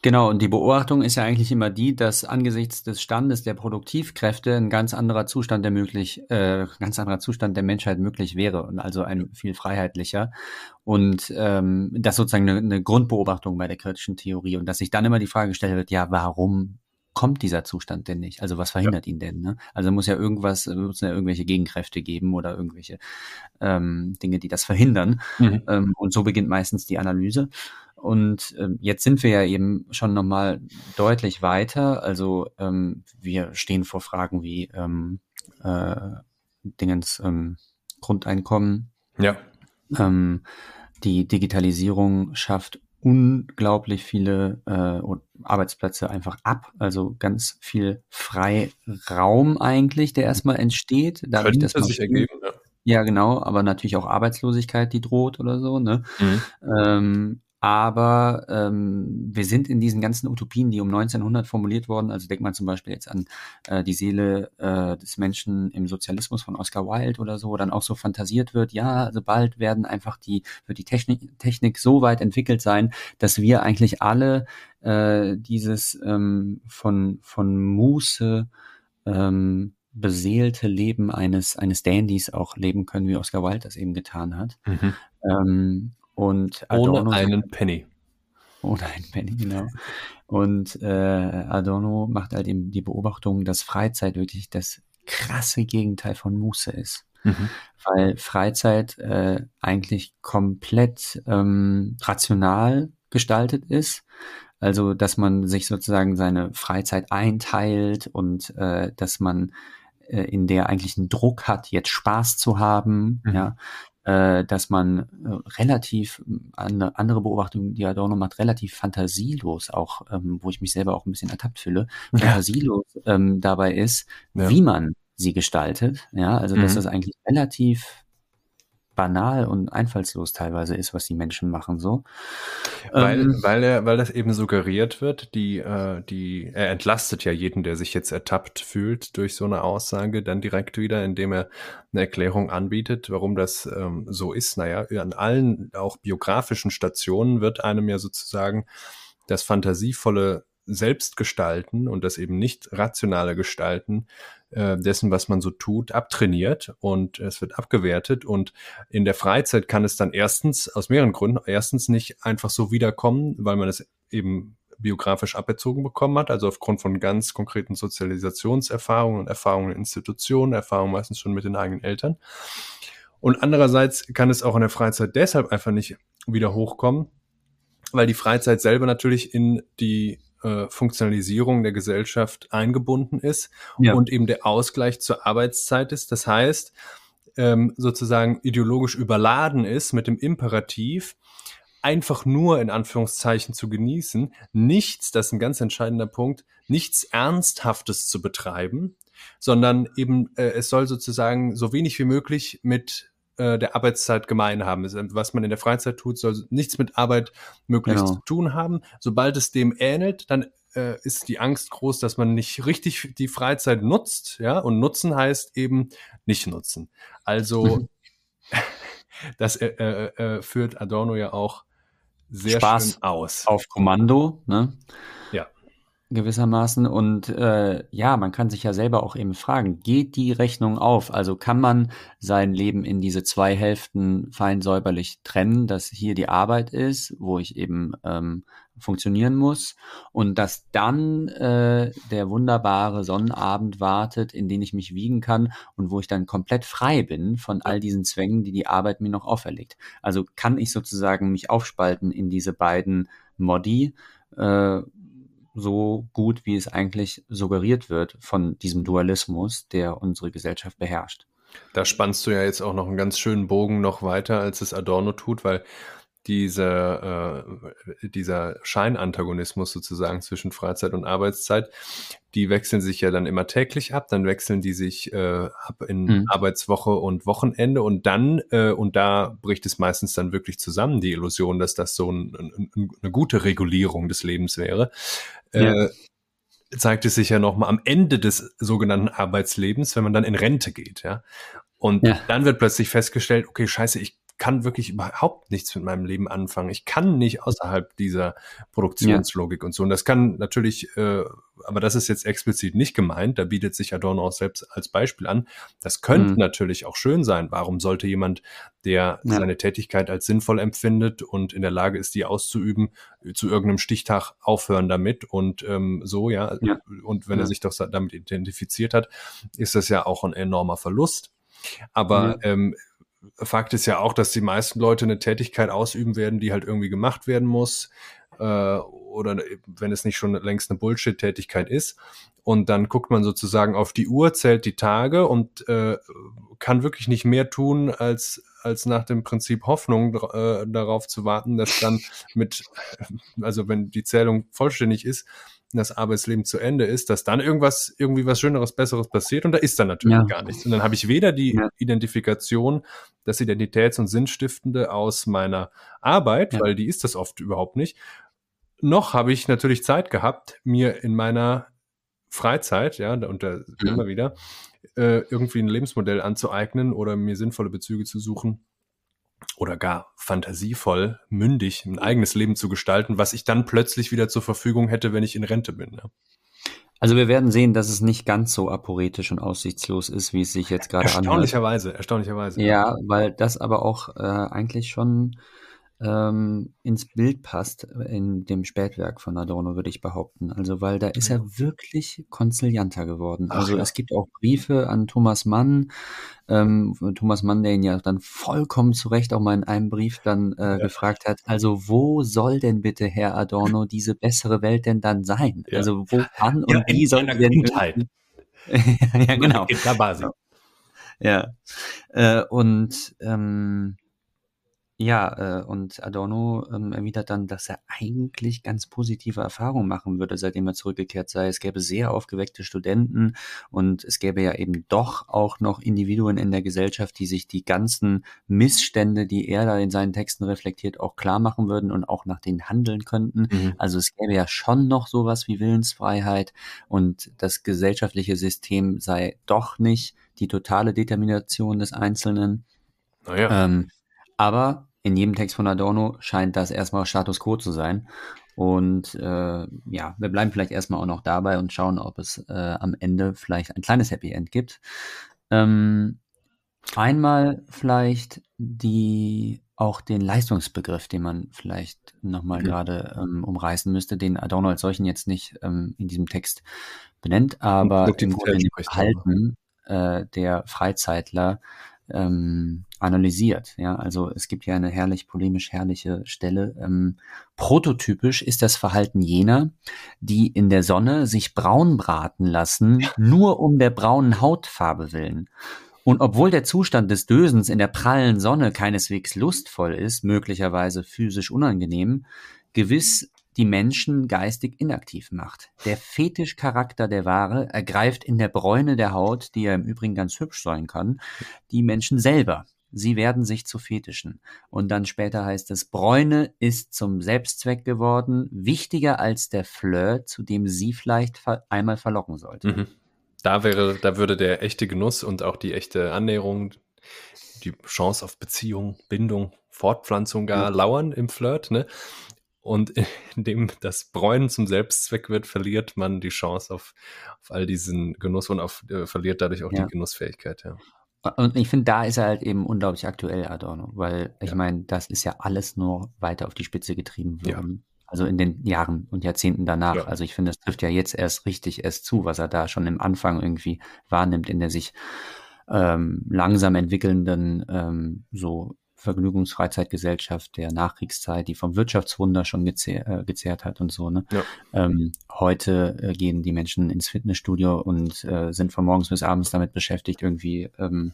Genau, und die Beobachtung ist ja eigentlich immer die, dass angesichts des Standes der Produktivkräfte ein ganz anderer Zustand der möglich, äh, ganz anderer Zustand der Menschheit möglich wäre und also ein viel freiheitlicher. Und ähm, das sozusagen eine, eine Grundbeobachtung bei der kritischen Theorie. Und dass sich dann immer die Frage gestellt wird, ja, warum kommt dieser Zustand denn nicht? Also was verhindert ja. ihn denn? Ne? Also muss ja irgendwas, muss ja irgendwelche Gegenkräfte geben oder irgendwelche ähm, Dinge, die das verhindern. Mhm. Ähm, und so beginnt meistens die Analyse. Und ähm, jetzt sind wir ja eben schon nochmal deutlich weiter. Also ähm, wir stehen vor Fragen wie ähm, äh, Dingens ähm, Grundeinkommen. Ja. Ähm, die Digitalisierung schafft unglaublich viele äh, Arbeitsplätze einfach ab. Also ganz viel Freiraum eigentlich, der erstmal entsteht. Dadurch, Könnte dass sich ergeben, ja. Ja, genau, aber natürlich auch Arbeitslosigkeit, die droht oder so. Ne? Mhm. Ähm, aber ähm, wir sind in diesen ganzen Utopien, die um 1900 formuliert wurden, also denkt man zum Beispiel jetzt an äh, die Seele äh, des Menschen im Sozialismus von Oscar Wilde oder so, wo dann auch so fantasiert wird, ja, also bald werden einfach die, wird die Technik, Technik so weit entwickelt sein, dass wir eigentlich alle äh, dieses ähm, von, von Muße ähm, beseelte Leben eines, eines Dandys auch leben können, wie Oscar Wilde das eben getan hat. Mhm. Ähm, und Adorno ohne einen Penny. Ohne einen Penny, genau. Und äh, Adorno macht halt eben die Beobachtung, dass Freizeit wirklich das krasse Gegenteil von Muße ist. Mhm. Weil Freizeit äh, eigentlich komplett ähm, rational gestaltet ist. Also, dass man sich sozusagen seine Freizeit einteilt und äh, dass man äh, in der eigentlich einen Druck hat, jetzt Spaß zu haben, mhm. ja, äh, dass man äh, relativ, eine andere Beobachtung, die Adorno macht, relativ fantasielos auch, ähm, wo ich mich selber auch ein bisschen ertappt fühle, (laughs) ja. fantasielos ähm, dabei ist, ja. wie man sie gestaltet. Ja, also dass mhm. das eigentlich relativ banal und einfallslos teilweise ist, was die Menschen machen so. Weil, ähm, weil er, weil das eben suggeriert wird, die, äh, die, er entlastet ja jeden, der sich jetzt ertappt fühlt durch so eine Aussage, dann direkt wieder, indem er eine Erklärung anbietet, warum das ähm, so ist. Naja, an allen auch biografischen Stationen wird einem ja sozusagen das fantasievolle Selbstgestalten und das eben nicht rationale Gestalten äh, dessen, was man so tut, abtrainiert und es wird abgewertet. Und in der Freizeit kann es dann erstens, aus mehreren Gründen, erstens nicht einfach so wiederkommen, weil man es eben biografisch aberzogen bekommen hat, also aufgrund von ganz konkreten Sozialisationserfahrungen und Erfahrungen in Institutionen, Erfahrungen meistens schon mit den eigenen Eltern. Und andererseits kann es auch in der Freizeit deshalb einfach nicht wieder hochkommen, weil die Freizeit selber natürlich in die äh, Funktionalisierung der Gesellschaft eingebunden ist ja. und eben der Ausgleich zur Arbeitszeit ist. Das heißt, ähm, sozusagen ideologisch überladen ist mit dem Imperativ, einfach nur in Anführungszeichen zu genießen, nichts, das ist ein ganz entscheidender Punkt, nichts Ernsthaftes zu betreiben, sondern eben äh, es soll sozusagen so wenig wie möglich mit äh, der Arbeitszeit gemein haben. Was man in der Freizeit tut, soll nichts mit Arbeit möglichst genau. zu tun haben. Sobald es dem ähnelt, dann äh, ist die Angst groß, dass man nicht richtig die Freizeit nutzt, ja, und nutzen heißt eben nicht nutzen. Also (laughs) das äh, äh, äh, führt Adorno ja auch sehr Spaß schön aus. Auf Kommando, ne? Ja gewissermaßen. Und äh, ja, man kann sich ja selber auch eben fragen, geht die Rechnung auf? Also kann man sein Leben in diese zwei Hälften fein säuberlich trennen, dass hier die Arbeit ist, wo ich eben ähm, funktionieren muss und dass dann äh, der wunderbare Sonnenabend wartet, in den ich mich wiegen kann und wo ich dann komplett frei bin von all diesen Zwängen, die die Arbeit mir noch auferlegt. Also kann ich sozusagen mich aufspalten in diese beiden Modi, äh, so gut, wie es eigentlich suggeriert wird von diesem Dualismus, der unsere Gesellschaft beherrscht. Da spannst du ja jetzt auch noch einen ganz schönen Bogen noch weiter, als es Adorno tut, weil dieser, äh, dieser Scheinantagonismus sozusagen zwischen Freizeit und Arbeitszeit, die wechseln sich ja dann immer täglich ab, dann wechseln die sich äh, ab in mhm. Arbeitswoche und Wochenende und dann, äh, und da bricht es meistens dann wirklich zusammen, die Illusion, dass das so ein, ein, eine gute Regulierung des Lebens wäre. Ja. Äh, zeigt es sich ja nochmal am Ende des sogenannten Arbeitslebens, wenn man dann in Rente geht, ja. Und ja. dann wird plötzlich festgestellt, okay, scheiße, ich kann wirklich überhaupt nichts mit meinem Leben anfangen. Ich kann nicht außerhalb dieser Produktionslogik ja. und so. Und das kann natürlich, äh, aber das ist jetzt explizit nicht gemeint, da bietet sich Adorno auch selbst als Beispiel an. Das könnte mhm. natürlich auch schön sein. Warum sollte jemand, der ja. seine Tätigkeit als sinnvoll empfindet und in der Lage ist, die auszuüben, zu irgendeinem Stichtag aufhören damit und ähm, so, ja. ja. Und wenn er sich doch damit identifiziert hat, ist das ja auch ein enormer Verlust. Aber ähm, Fakt ist ja auch, dass die meisten Leute eine Tätigkeit ausüben werden, die halt irgendwie gemacht werden muss. Äh, oder wenn es nicht schon längst eine Bullshit-Tätigkeit ist. Und dann guckt man sozusagen auf die Uhr, zählt die Tage und äh, kann wirklich nicht mehr tun, als, als nach dem Prinzip Hoffnung äh, darauf zu warten, dass dann mit, also wenn die Zählung vollständig ist, das Arbeitsleben zu Ende ist, dass dann irgendwas, irgendwie was Schöneres, Besseres passiert und da ist dann natürlich ja. gar nichts. Und dann habe ich weder die ja. Identifikation, das Identitäts- und Sinnstiftende aus meiner Arbeit, ja. weil die ist das oft überhaupt nicht, noch habe ich natürlich Zeit gehabt, mir in meiner Freizeit, ja, und da immer wieder, äh, irgendwie ein Lebensmodell anzueignen oder mir sinnvolle Bezüge zu suchen, oder gar fantasievoll, mündig ein eigenes Leben zu gestalten, was ich dann plötzlich wieder zur Verfügung hätte, wenn ich in Rente bin. Ja. Also wir werden sehen, dass es nicht ganz so aporetisch und aussichtslos ist, wie es sich jetzt gerade anhört. Erstaunlicherweise, erstaunlicherweise. Ja, weil das aber auch äh, eigentlich schon ähm, ins Bild passt in dem Spätwerk von Adorno, würde ich behaupten. Also, weil da ist er wirklich konzilianter geworden. Ach, also ja. es gibt auch Briefe an Thomas Mann, ähm, Thomas Mann, der ihn ja dann vollkommen zu Recht auch mal in einem Brief dann äh, ja. gefragt hat, also wo soll denn bitte, Herr Adorno, diese bessere Welt denn dann sein? Ja. Also wo kann und wie soll denn... Kindheit. (laughs) ja, genau. Ja. Äh, und ähm, ja, äh, und Adorno ähm, erwidert dann, dass er eigentlich ganz positive Erfahrungen machen würde, seitdem er zurückgekehrt sei. Es gäbe sehr aufgeweckte Studenten und es gäbe ja eben doch auch noch Individuen in der Gesellschaft, die sich die ganzen Missstände, die er da in seinen Texten reflektiert, auch klar machen würden und auch nach denen handeln könnten. Mhm. Also es gäbe ja schon noch sowas wie Willensfreiheit und das gesellschaftliche System sei doch nicht die totale Determination des Einzelnen. Naja. Ähm, aber in jedem Text von Adorno scheint das erstmal Status quo zu sein. Und äh, ja, wir bleiben vielleicht erstmal auch noch dabei und schauen, ob es äh, am Ende vielleicht ein kleines Happy End gibt. Ähm, einmal vielleicht die auch den Leistungsbegriff, den man vielleicht nochmal mhm. gerade ähm, umreißen müsste, den Adorno als solchen jetzt nicht ähm, in diesem Text benennt, aber im Grunde Verhalten äh, der Freizeitler ähm, analysiert. Ja, also es gibt ja eine herrlich polemisch herrliche Stelle. Ähm, prototypisch ist das Verhalten jener, die in der Sonne sich braun braten lassen, (laughs) nur um der braunen Hautfarbe willen. Und obwohl der Zustand des Dösens in der prallen Sonne keineswegs lustvoll ist, möglicherweise physisch unangenehm, gewiss die Menschen geistig inaktiv macht. Der Fetischcharakter der Ware ergreift in der Bräune der Haut, die ja im Übrigen ganz hübsch sein kann, die Menschen selber. Sie werden sich zu Fetischen. Und dann später heißt es, Bräune ist zum Selbstzweck geworden, wichtiger als der Flirt, zu dem sie vielleicht einmal verlocken sollte. Mhm. Da wäre, da würde der echte Genuss und auch die echte Annäherung, die Chance auf Beziehung, Bindung, Fortpflanzung gar ja. lauern im Flirt, ne? Und indem (laughs) das Bräunen zum Selbstzweck wird, verliert man die Chance auf, auf all diesen Genuss und auf, äh, verliert dadurch auch ja. die Genussfähigkeit, ja. Und ich finde, da ist er halt eben unglaublich aktuell, Adorno, weil ich ja. meine, das ist ja alles nur weiter auf die Spitze getrieben worden. Ja. Also in den Jahren und Jahrzehnten danach. Ja. Also ich finde, das trifft ja jetzt erst richtig erst zu, was er da schon im Anfang irgendwie wahrnimmt, in der sich ähm, langsam entwickelnden ähm, so Vergnügungsfreizeitgesellschaft der Nachkriegszeit, die vom Wirtschaftswunder schon gezehr, äh, gezehrt hat und so. Ne? Ja. Ähm, heute äh, gehen die Menschen ins Fitnessstudio und äh, sind von morgens bis abends damit beschäftigt, irgendwie ähm,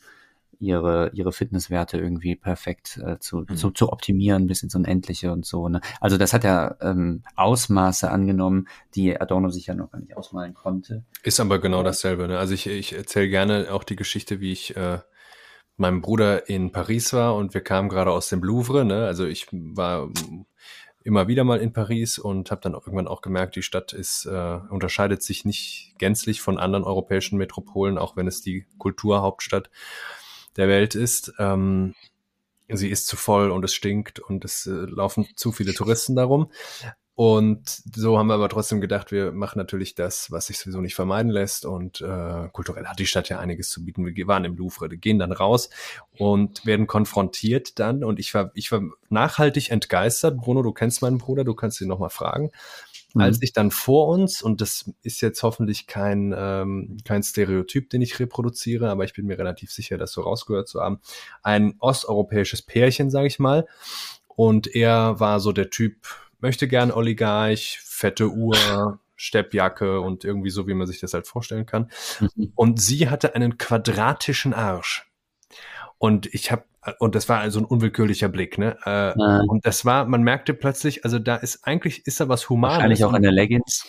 ihre, ihre Fitnesswerte irgendwie perfekt äh, zu, mhm. zu, zu optimieren bis ins Unendliche und so. Ne? Also das hat ja ähm, Ausmaße angenommen, die Adorno sich ja noch gar nicht ausmalen konnte. Ist aber genau dasselbe. Ne? Also ich, ich erzähle gerne auch die Geschichte, wie ich äh, meinem Bruder in Paris war und wir kamen gerade aus dem Louvre. Ne? Also ich war immer wieder mal in Paris und habe dann irgendwann auch gemerkt, die Stadt ist äh, unterscheidet sich nicht gänzlich von anderen europäischen Metropolen, auch wenn es die Kulturhauptstadt der Welt ist. Ähm, sie ist zu voll und es stinkt und es äh, laufen zu viele Touristen darum. Und so haben wir aber trotzdem gedacht, wir machen natürlich das, was sich sowieso nicht vermeiden lässt. Und äh, kulturell hat die Stadt ja einiges zu bieten. Wir waren im Louvre, gehen dann raus und werden konfrontiert dann. Und ich war, ich war nachhaltig entgeistert. Bruno, du kennst meinen Bruder, du kannst ihn nochmal fragen. Mhm. Als ich dann vor uns, und das ist jetzt hoffentlich kein, ähm, kein Stereotyp, den ich reproduziere, aber ich bin mir relativ sicher, das so rausgehört zu haben, ein osteuropäisches Pärchen, sage ich mal. Und er war so der Typ, möchte gern Oligarch, fette Uhr, Steppjacke und irgendwie so, wie man sich das halt vorstellen kann. Mhm. Und sie hatte einen quadratischen Arsch. Und ich habe und das war also ein unwillkürlicher Blick, ne? Äh. Und das war, man merkte plötzlich, also da ist eigentlich ist da was Humanes. Wahrscheinlich auch in der Leggings.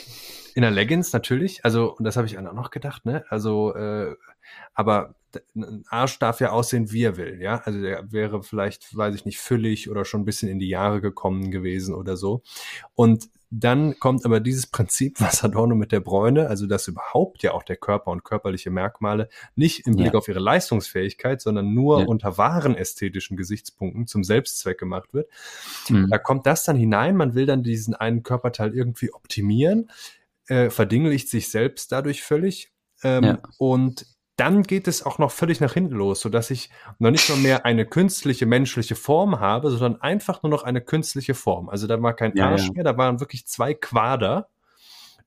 In der Leggings natürlich. Also und das habe ich auch noch gedacht, ne? Also, äh, aber ein Arsch darf ja aussehen, wie er will, ja. Also der wäre vielleicht, weiß ich nicht, füllig oder schon ein bisschen in die Jahre gekommen gewesen oder so. Und dann kommt aber dieses Prinzip, (laughs) was Adorno mit der Bräune, also dass überhaupt ja auch der Körper und körperliche Merkmale nicht im Blick ja. auf ihre Leistungsfähigkeit, sondern nur ja. unter wahren ästhetischen Gesichtspunkten zum Selbstzweck gemacht wird. Mhm. Da kommt das dann hinein, man will dann diesen einen Körperteil irgendwie optimieren, äh, verdinglicht sich selbst dadurch völlig ähm, ja. und dann geht es auch noch völlig nach hinten los, so dass ich noch nicht mal mehr eine künstliche menschliche Form habe, sondern einfach nur noch eine künstliche Form. Also da war kein ja, Arsch ja. mehr, da waren wirklich zwei Quader,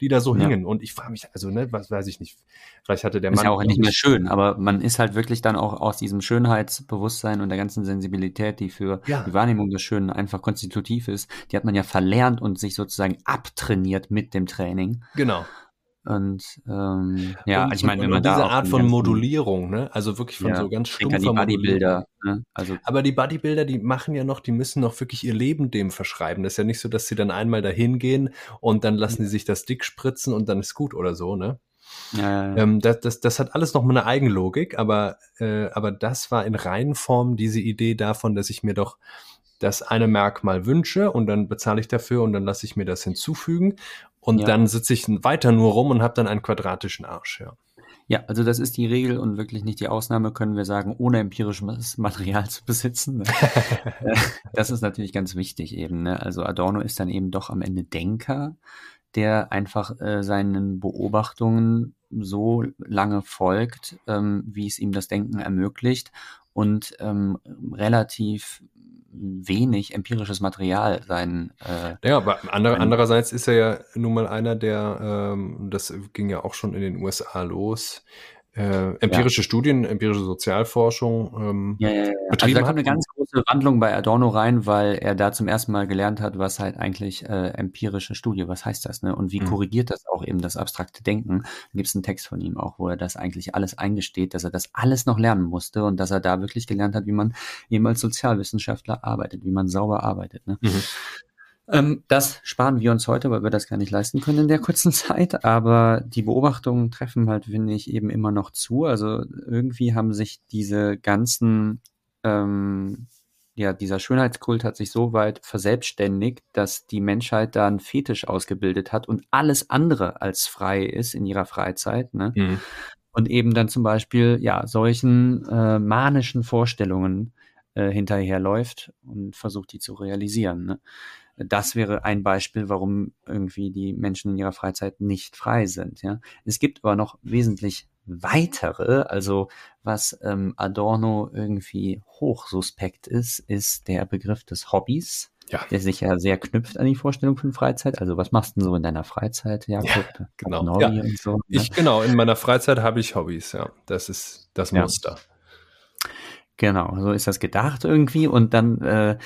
die da so ja. hingen. Und ich frage mich, also, ne, was weiß ich nicht. Vielleicht hatte der ist Mann. Ist ja auch nicht mehr schön, aber man ist halt wirklich dann auch aus diesem Schönheitsbewusstsein und der ganzen Sensibilität, die für ja. die Wahrnehmung des Schönen einfach konstitutiv ist, die hat man ja verlernt und sich sozusagen abtrainiert mit dem Training. Genau. Und ähm, ja, und, ich meine, wenn man diese da Art von Modulierung, ne, also wirklich von ja, so ganz stumpfer die Bodybuilder, ne? also aber die Bodybuilder, die machen ja noch, die müssen noch wirklich ihr Leben dem verschreiben. Das ist ja nicht so, dass sie dann einmal dahin gehen und dann lassen sie sich das dick spritzen und dann ist gut oder so, ne? Ja, ja, ähm, das, das, das hat alles noch mal eine Eigenlogik, aber, äh, aber das war in Reihenform diese Idee davon, dass ich mir doch das eine Merkmal wünsche und dann bezahle ich dafür und dann lasse ich mir das hinzufügen und ja. dann sitze ich weiter nur rum und habe dann einen quadratischen Arsch, ja. Ja, also das ist die Regel und wirklich nicht die Ausnahme, können wir sagen, ohne empirisches Material zu besitzen. Ne? (laughs) das ist natürlich ganz wichtig eben. Ne? Also Adorno ist dann eben doch am Ende Denker, der einfach äh, seinen Beobachtungen so lange folgt, ähm, wie es ihm das Denken ermöglicht und ähm, relativ wenig empirisches Material sein. Äh, ja, aber andere, andererseits ist er ja nun mal einer, der, ähm, das ging ja auch schon in den USA los, äh, empirische ja. Studien, empirische Sozialforschung ähm, ja, ja, ja. Also da kommt eine ganz große Wandlung bei Adorno rein, weil er da zum ersten Mal gelernt hat, was halt eigentlich äh, empirische Studie, was heißt das, ne? Und wie mhm. korrigiert das auch eben das abstrakte Denken? Da gibt es einen Text von ihm auch, wo er das eigentlich alles eingesteht, dass er das alles noch lernen musste und dass er da wirklich gelernt hat, wie man eben als Sozialwissenschaftler arbeitet, wie man sauber arbeitet. Ne? Mhm. Ähm, das sparen wir uns heute, weil wir das gar nicht leisten können in der (laughs) kurzen Zeit. Aber die Beobachtungen treffen halt, finde ich, eben immer noch zu. Also irgendwie haben sich diese ganzen, ähm, ja, dieser Schönheitskult hat sich so weit verselbstständigt, dass die Menschheit da einen Fetisch ausgebildet hat und alles andere als frei ist in ihrer Freizeit. Ne? Mhm. Und eben dann zum Beispiel, ja, solchen äh, manischen Vorstellungen äh, hinterherläuft und versucht, die zu realisieren. Ne? Das wäre ein Beispiel, warum irgendwie die Menschen in ihrer Freizeit nicht frei sind. Ja, es gibt aber noch wesentlich weitere. Also was ähm, Adorno irgendwie hochsuspekt ist, ist der Begriff des Hobbys. Ja. Der sich ja sehr knüpft an die Vorstellung von Freizeit. Also was machst du denn so in deiner Freizeit, Jakob? Ja, genau. Ja. So, ne? Ich genau, in meiner Freizeit habe ich Hobbys, ja. Das ist das Muster. Ja. Genau, so ist das gedacht irgendwie. Und dann äh,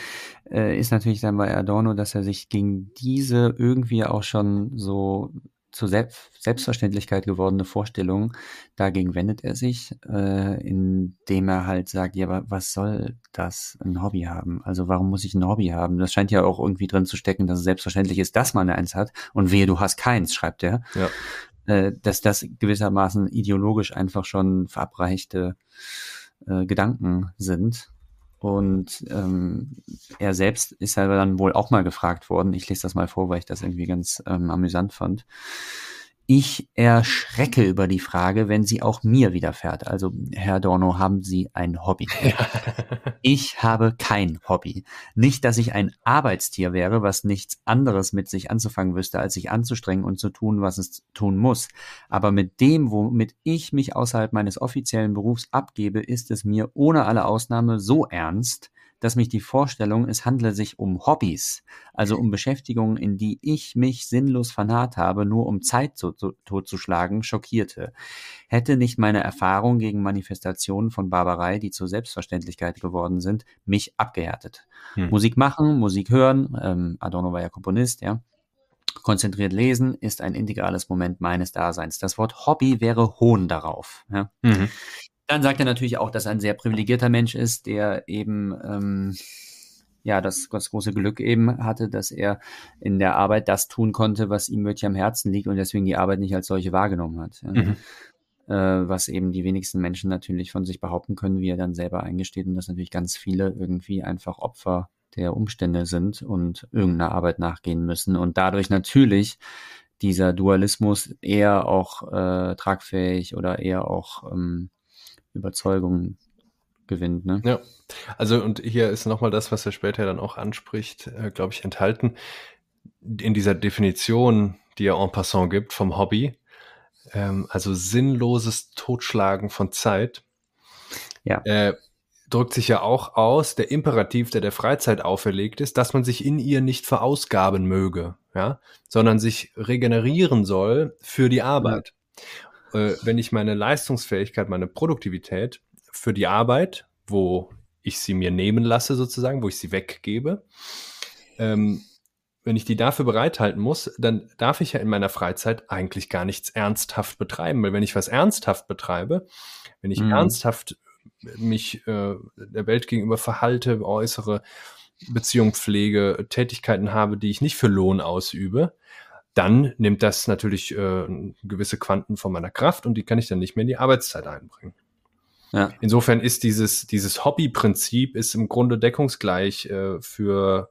äh, ist natürlich dann bei Adorno, dass er sich gegen diese irgendwie auch schon so zur Selbstverständlichkeit gewordene Vorstellung, dagegen wendet er sich, äh, indem er halt sagt, ja, aber was soll das ein Hobby haben? Also warum muss ich ein Hobby haben? Das scheint ja auch irgendwie drin zu stecken, dass es selbstverständlich ist, dass man eins hat. Und wehe, du hast keins, schreibt er. Ja. Äh, dass das gewissermaßen ideologisch einfach schon verabreichte äh, Gedanken sind. Und ähm, er selbst ist ja dann wohl auch mal gefragt worden. Ich lese das mal vor, weil ich das irgendwie ganz ähm, amüsant fand. Ich erschrecke über die Frage, wenn sie auch mir widerfährt. Also, Herr Dorno, haben Sie ein Hobby? (laughs) Ja. Ich habe kein Hobby. Nicht, dass ich ein Arbeitstier wäre, was nichts anderes mit sich anzufangen wüsste, als sich anzustrengen und zu tun, was es tun muss. Aber mit dem, womit ich mich außerhalb meines offiziellen Berufs abgebe, ist es mir ohne alle Ausnahme so ernst, dass mich die Vorstellung, es handle sich um Hobbys, also um Beschäftigungen, in die ich mich sinnlos vernarrt habe, nur um Zeit zu, zu, totzuschlagen, schockierte. Hätte nicht meine Erfahrung gegen Manifestationen von Barbarei, die zur Selbstverständlichkeit geworden sind, mich abgehärtet. Hm. Musik machen, Musik hören, ähm, Adorno war ja Komponist, ja. Konzentriert lesen ist ein integrales Moment meines Daseins. Das Wort Hobby wäre Hohn darauf. Ja? Mhm. Dann sagt er natürlich auch, dass er ein sehr privilegierter Mensch ist, der eben ähm, ja das, das große Glück eben hatte, dass er in der Arbeit das tun konnte, was ihm wirklich am Herzen liegt und deswegen die Arbeit nicht als solche wahrgenommen hat. Ja. Mhm. Äh, was eben die wenigsten Menschen natürlich von sich behaupten können, wie er dann selber eingesteht und dass natürlich ganz viele irgendwie einfach Opfer der Umstände sind und irgendeiner Arbeit nachgehen müssen und dadurch natürlich dieser Dualismus eher auch äh, tragfähig oder eher auch ähm, Überzeugung gewinnt. Ne? Ja, also und hier ist nochmal das, was er später dann auch anspricht, äh, glaube ich, enthalten. In dieser Definition, die er en passant gibt vom Hobby, ähm, also sinnloses Totschlagen von Zeit, ja. äh, drückt sich ja auch aus, der Imperativ, der der Freizeit auferlegt ist, dass man sich in ihr nicht verausgaben möge, ja, sondern sich regenerieren soll für die Arbeit äh, wenn ich meine Leistungsfähigkeit, meine Produktivität für die Arbeit, wo ich sie mir nehmen lasse sozusagen, wo ich sie weggebe, ähm, wenn ich die dafür bereithalten muss, dann darf ich ja in meiner Freizeit eigentlich gar nichts ernsthaft betreiben, weil wenn ich was ernsthaft betreibe, wenn ich mhm. ernsthaft mich äh, der Welt gegenüber verhalte, äußere Beziehung pflege, Tätigkeiten habe, die ich nicht für Lohn ausübe, dann nimmt das natürlich äh, gewisse Quanten von meiner Kraft und die kann ich dann nicht mehr in die Arbeitszeit einbringen. Ja. Insofern ist dieses, dieses Hobbyprinzip ist im Grunde deckungsgleich äh, für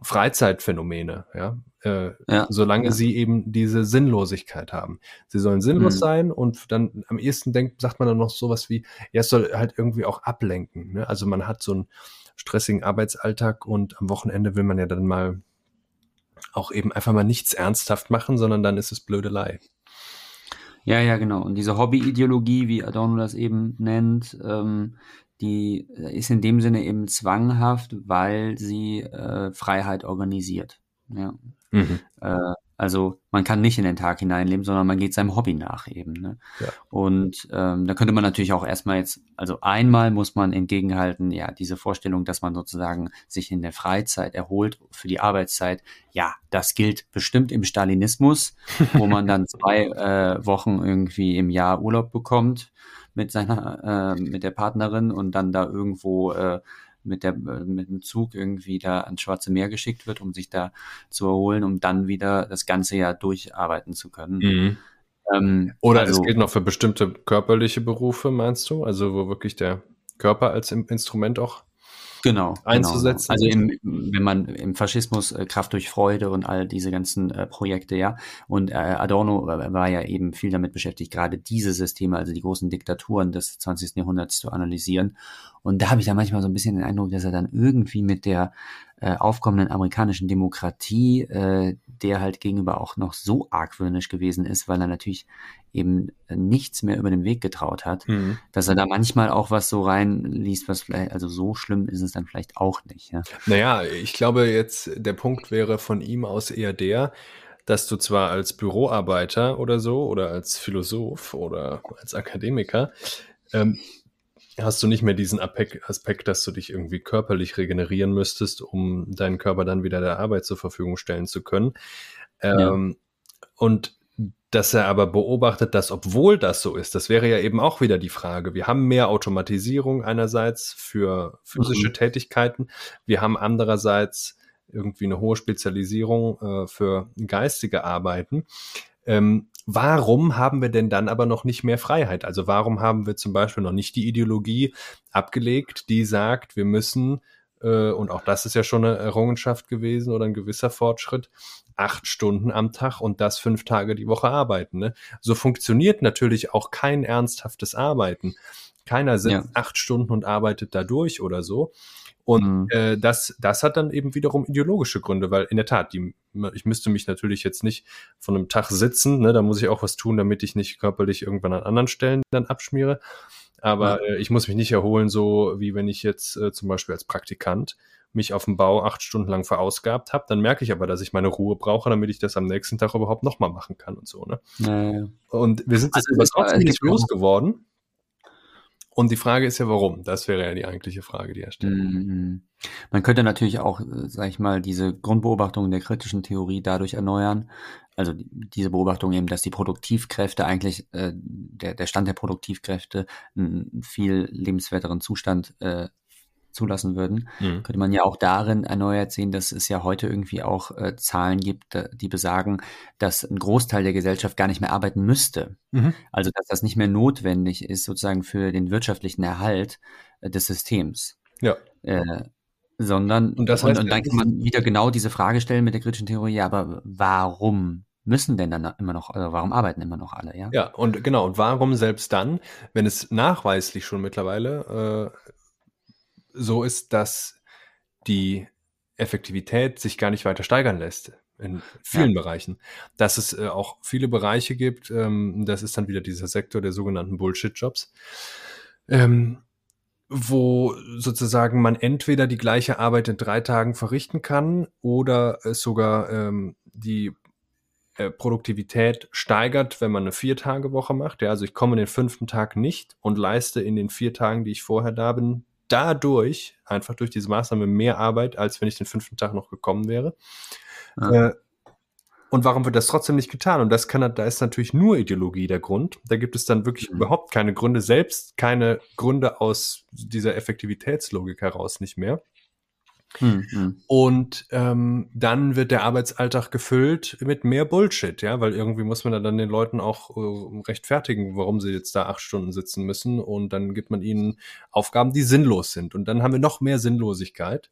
Freizeitphänomene, ja, äh, ja. solange ja. sie eben diese Sinnlosigkeit haben. Sie sollen sinnlos mhm. sein und dann am ehesten denkt, sagt man dann noch sowas wie, ja, es soll halt irgendwie auch ablenken. Ne? Also man hat so einen stressigen Arbeitsalltag und am Wochenende will man ja dann mal auch eben einfach mal nichts ernsthaft machen, sondern dann ist es Blödelei. Ja, ja, genau. Und diese Hobbyideologie, wie Adorno das eben nennt, ähm, die ist in dem Sinne eben zwanghaft, weil sie äh, Freiheit organisiert. Ja. Mhm. Äh, also man kann nicht in den Tag hineinleben, sondern man geht seinem Hobby nach eben. Ne? Ja. Und ähm, da könnte man natürlich auch erstmal jetzt, also einmal muss man entgegenhalten, ja, diese Vorstellung, dass man sozusagen sich in der Freizeit erholt für die Arbeitszeit, ja, das gilt bestimmt im Stalinismus, wo man dann (laughs) zwei äh, Wochen irgendwie im Jahr Urlaub bekommt mit seiner, äh, mit der Partnerin und dann da irgendwo äh, mit, der, mit dem Zug irgendwie da ans Schwarze Meer geschickt wird, um sich da zu erholen, um dann wieder das ganze Jahr durcharbeiten zu können. Mhm. Ähm, Oder also, es gilt noch für bestimmte körperliche Berufe, meinst du? Also wo wirklich der Körper als Instrument auch genau, genau. einzusetzen. Genau. Also im, wenn man im Faschismus äh, Kraft durch Freude und all diese ganzen äh, Projekte, ja. Und äh, Adorno äh, war ja eben viel damit beschäftigt, gerade diese Systeme, also die großen Diktaturen des 20. Jahrhunderts zu analysieren. Und da habe ich da manchmal so ein bisschen den Eindruck, dass er dann irgendwie mit der äh, aufkommenden amerikanischen Demokratie, äh, der halt gegenüber auch noch so argwöhnisch gewesen ist, weil er natürlich eben nichts mehr über den Weg getraut hat, mhm. dass er da manchmal auch was so reinliest, was vielleicht, also so schlimm ist es dann vielleicht auch nicht. Ja? Naja, ich glaube jetzt, der Punkt wäre von ihm aus eher der, dass du zwar als Büroarbeiter oder so oder als Philosoph oder als Akademiker ähm, hast du nicht mehr diesen Aspekt, dass du dich irgendwie körperlich regenerieren müsstest, um deinen Körper dann wieder der Arbeit zur Verfügung stellen zu können. Ähm, ja. Und dass er aber beobachtet, dass obwohl das so ist, das wäre ja eben auch wieder die Frage. Wir haben mehr Automatisierung einerseits für physische mhm. Tätigkeiten. Wir haben andererseits irgendwie eine hohe Spezialisierung äh, für geistige Arbeiten. Ähm, warum haben wir denn dann aber noch nicht mehr Freiheit? Also warum haben wir zum Beispiel noch nicht die Ideologie abgelegt, die sagt, wir müssen äh, und auch das ist ja schon eine Errungenschaft gewesen oder ein gewisser Fortschritt, acht Stunden am Tag und das fünf Tage die Woche arbeiten. Ne? So funktioniert natürlich auch kein ernsthaftes Arbeiten. Keiner sitzt ja. acht Stunden und arbeitet da durch oder so. Und mhm. äh, das, das hat dann eben wiederum ideologische Gründe, weil in der Tat, die, ich müsste mich natürlich jetzt nicht von einem Tag sitzen, ne, da muss ich auch was tun, damit ich nicht körperlich irgendwann an anderen Stellen dann abschmiere. Aber ja. äh, ich muss mich nicht erholen, so wie wenn ich jetzt äh, zum Beispiel als Praktikant mich auf dem Bau acht Stunden lang verausgabt habe, dann merke ich aber, dass ich meine Ruhe brauche, damit ich das am nächsten Tag überhaupt nochmal machen kann und so. Ne? Ja, Und wir sind also, trotzdem nicht losgeworden. Und die Frage ist ja, warum? Das wäre ja die eigentliche Frage, die er stellt. Mhm. Man könnte natürlich auch, äh, sag ich mal, diese Grundbeobachtung der kritischen Theorie dadurch erneuern. Also diese Beobachtung eben, dass die Produktivkräfte eigentlich, äh, der, der Stand der Produktivkräfte einen viel lebenswerteren Zustand äh, zulassen würden, mhm. könnte man ja auch darin erneuert sehen, dass es ja heute irgendwie auch äh, Zahlen gibt, die besagen, dass ein Großteil der Gesellschaft gar nicht mehr arbeiten müsste. Mhm. Also dass das nicht mehr notwendig ist, sozusagen für den wirtschaftlichen Erhalt äh, des Systems. Ja. Äh, sondern und, das heißt, und, und dann kann man wieder genau diese Frage stellen mit der kritischen Theorie, ja, aber warum müssen denn dann immer noch, also warum arbeiten immer noch alle, ja? Ja, und genau, und warum selbst dann, wenn es nachweislich schon mittlerweile äh, so ist, dass die Effektivität sich gar nicht weiter steigern lässt in vielen ja. Bereichen. Dass es äh, auch viele Bereiche gibt, ähm, das ist dann wieder dieser Sektor der sogenannten Bullshit-Jobs, ähm, wo sozusagen man entweder die gleiche Arbeit in drei Tagen verrichten kann oder es sogar ähm, die äh, Produktivität steigert, wenn man eine Vier-Tage-Woche macht. Ja, also ich komme den fünften Tag nicht und leiste in den vier Tagen, die ich vorher da bin, dadurch, einfach durch diese Maßnahme, mehr Arbeit, als wenn ich den fünften Tag noch gekommen wäre. Ja. Äh, und warum wird das trotzdem nicht getan? Und das kann, da ist natürlich nur Ideologie der Grund. Da gibt es dann wirklich mhm. überhaupt keine Gründe, selbst keine Gründe aus dieser Effektivitätslogik heraus nicht mehr. Mhm. Und ähm, dann wird der Arbeitsalltag gefüllt mit mehr Bullshit, ja, weil irgendwie muss man dann den Leuten auch äh, rechtfertigen, warum sie jetzt da acht Stunden sitzen müssen. Und dann gibt man ihnen Aufgaben, die sinnlos sind. Und dann haben wir noch mehr Sinnlosigkeit.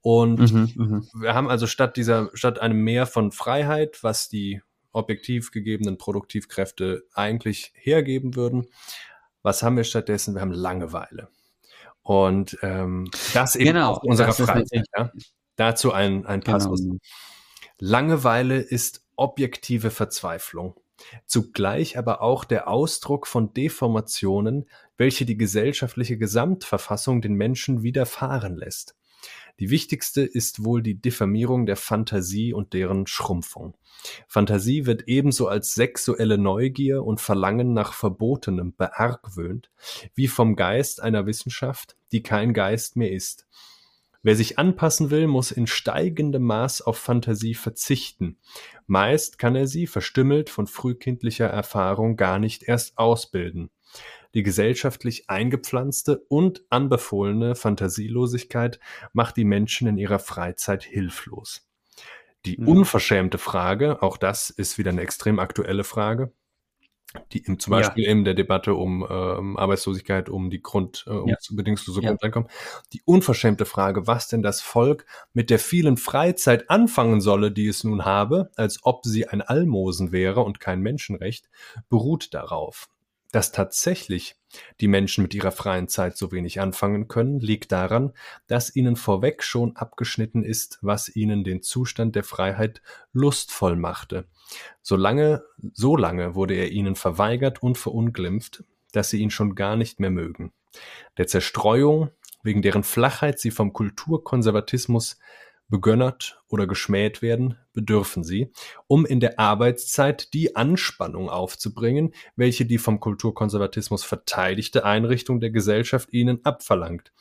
Und mhm, mhm. wir haben also statt dieser, statt einem Mehr von Freiheit, was die objektiv gegebenen Produktivkräfte eigentlich hergeben würden, was haben wir stattdessen? Wir haben Langeweile. Und ähm, das eben genau, unserer Freizeit. Ja? Dazu ein, ein Passus. Genau. Langeweile ist objektive Verzweiflung, zugleich aber auch der Ausdruck von Deformationen, welche die gesellschaftliche Gesamtverfassung den Menschen widerfahren lässt. Die wichtigste ist wohl die Diffamierung der Fantasie und deren Schrumpfung. Fantasie wird ebenso als sexuelle Neugier und Verlangen nach Verbotenem beargwöhnt, wie vom Geist einer Wissenschaft, die kein Geist mehr ist. Wer sich anpassen will, muss in steigendem Maß auf Fantasie verzichten. Meist kann er sie, verstümmelt von frühkindlicher Erfahrung, gar nicht erst ausbilden. Die gesellschaftlich eingepflanzte und anbefohlene Fantasielosigkeit macht die Menschen in ihrer Freizeit hilflos. Die mhm. unverschämte Frage, auch das ist wieder eine extrem aktuelle Frage, die im, zum Beispiel ja. in der Debatte um ähm, Arbeitslosigkeit, um die Grund, äh, um ja. bedingungslose ja. Grundeinkommen, die unverschämte Frage, was denn das Volk mit der vielen Freizeit anfangen solle, die es nun habe, als ob sie ein Almosen wäre und kein Menschenrecht, beruht darauf. Dass tatsächlich die Menschen mit ihrer freien Zeit so wenig anfangen können, liegt daran, dass ihnen vorweg schon abgeschnitten ist, was ihnen den Zustand der Freiheit lustvoll machte. Solange, so lange wurde er ihnen verweigert und verunglimpft, dass sie ihn schon gar nicht mehr mögen. Der Zerstreuung, wegen deren Flachheit sie vom Kulturkonservatismus begönnert oder geschmäht werden, bedürfen sie, um in der Arbeitszeit die Anspannung aufzubringen, welche die vom Kulturkonservatismus verteidigte Einrichtung der Gesellschaft ihnen abverlangt.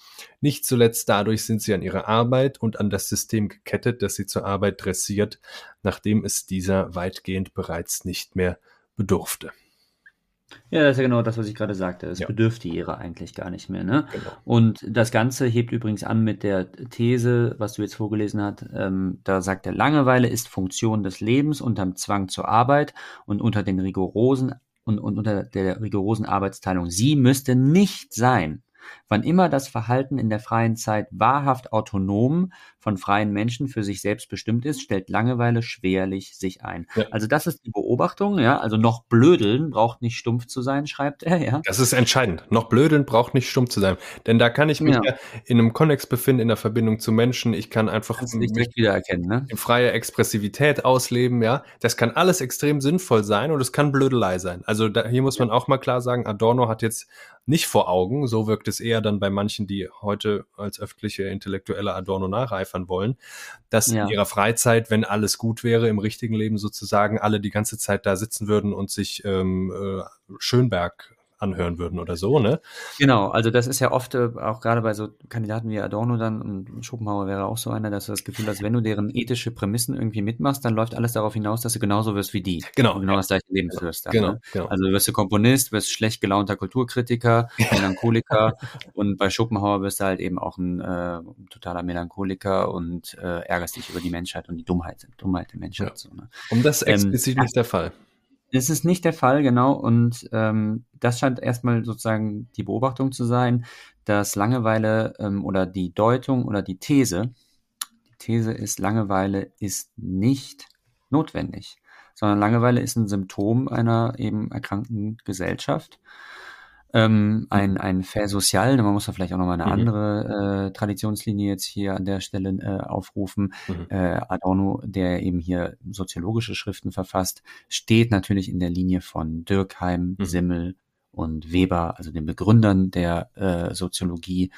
Nicht zuletzt dadurch sind sie an ihre Arbeit und an das System gekettet, das sie zur Arbeit dressiert, nachdem es dieser weitgehend bereits nicht mehr bedurfte. Ja, das ist ja genau das, was ich gerade sagte. Es ja. bedürfte ihrer eigentlich gar nicht mehr. Ne? Genau. Und das Ganze hebt übrigens an mit der These, was du jetzt vorgelesen hast. Ähm, da sagt er, Langeweile ist Funktion des Lebens unterm Zwang zur Arbeit und unter den rigorosen und, und unter der rigorosen Arbeitsteilung. Sie müsste nicht sein, wann immer das Verhalten in der freien Zeit wahrhaft autonom von freien Menschen für sich selbst bestimmt ist, stellt Langeweile schwerlich sich ein. Ja. Also das ist die Beobachtung, ja. Also noch blödeln braucht nicht stumpf zu sein, schreibt er, ja. Das ist entscheidend. Noch blödeln braucht nicht stumpf zu sein. Denn da kann ich mich ja. ja in einem Konnex befinden, in der Verbindung zu Menschen. Ich kann einfach mich wiedererkennen, ne? in freie Expressivität ausleben, ja. Das kann alles extrem sinnvoll sein und es kann Blödelei sein. Also da, hier muss man auch mal klar sagen, Adorno hat jetzt nicht vor Augen, so wirkt es eher dann bei manchen, die heute als öffentliche intellektuelle Adorno nacheifern wollen, dass ja. in ihrer Freizeit, wenn alles gut wäre, im richtigen Leben sozusagen alle die ganze Zeit da sitzen würden und sich ähm, äh, Schönberg anhören würden oder so, ne? Genau, also das ist ja oft äh, auch gerade bei so Kandidaten wie Adorno dann und Schopenhauer wäre auch so einer, dass du das Gefühl hast, wenn du deren ethische Prämissen irgendwie mitmachst, dann läuft alles darauf hinaus, dass du genauso wirst wie die. Genau. Und genau das gleiche Leben führst. Dann, genau, ne? genau. Also wirst du Komponist, wirst schlecht gelaunter Kulturkritiker, Melancholiker (laughs) und bei Schopenhauer wirst du halt eben auch ein äh, totaler Melancholiker und äh, ärgerst dich über die Menschheit und die Dummheit, Dummheit der Menschheit. Ja. So, ne? Und das ist ähm, explizit ähm, nicht der Fall. Das ist nicht der Fall, genau. Und ähm, das scheint erstmal sozusagen die Beobachtung zu sein, dass Langeweile ähm, oder die Deutung oder die These, die These ist, Langeweile ist nicht notwendig, sondern Langeweile ist ein Symptom einer eben erkrankten Gesellschaft ähm, ein, mhm. ein Fait social, man muss da vielleicht auch nochmal eine mhm. andere äh, Traditionslinie jetzt hier an der Stelle äh, aufrufen. Mhm. Äh, Adorno, der eben hier soziologische Schriften verfasst, steht natürlich in der Linie von Dürkheim, mhm. Simmel und Weber, also den Begründern der äh, Soziologie.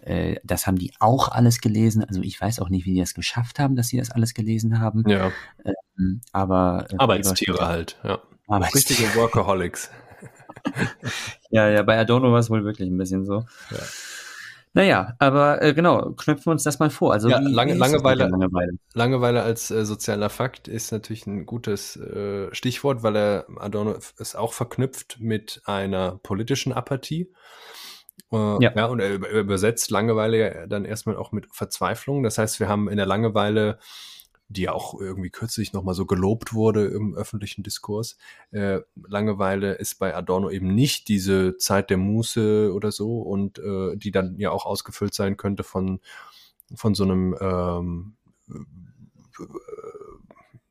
Äh, das haben die auch alles gelesen. Also ich weiß auch nicht, wie die das geschafft haben, dass sie das alles gelesen haben. Ja. Ähm, aber äh, Arbeitstiere halt, ja. Arbeitstiere. Richtige Workaholics. Ja, ja, bei Adorno war es wohl wirklich ein bisschen so. Ja. Naja, aber äh, genau, knöpfen wir uns das mal vor. Also ja, wie, lange, wie Langeweile, Langeweile? Langeweile als äh, sozialer Fakt ist natürlich ein gutes äh, Stichwort, weil er Adorno es auch verknüpft mit einer politischen Apathie. Äh, ja. ja, und er übersetzt Langeweile dann erstmal auch mit Verzweiflung. Das heißt, wir haben in der Langeweile die ja auch irgendwie kürzlich nochmal so gelobt wurde im öffentlichen Diskurs. Äh, Langeweile ist bei Adorno eben nicht diese Zeit der Muße oder so und äh, die dann ja auch ausgefüllt sein könnte von, von so einem ähm,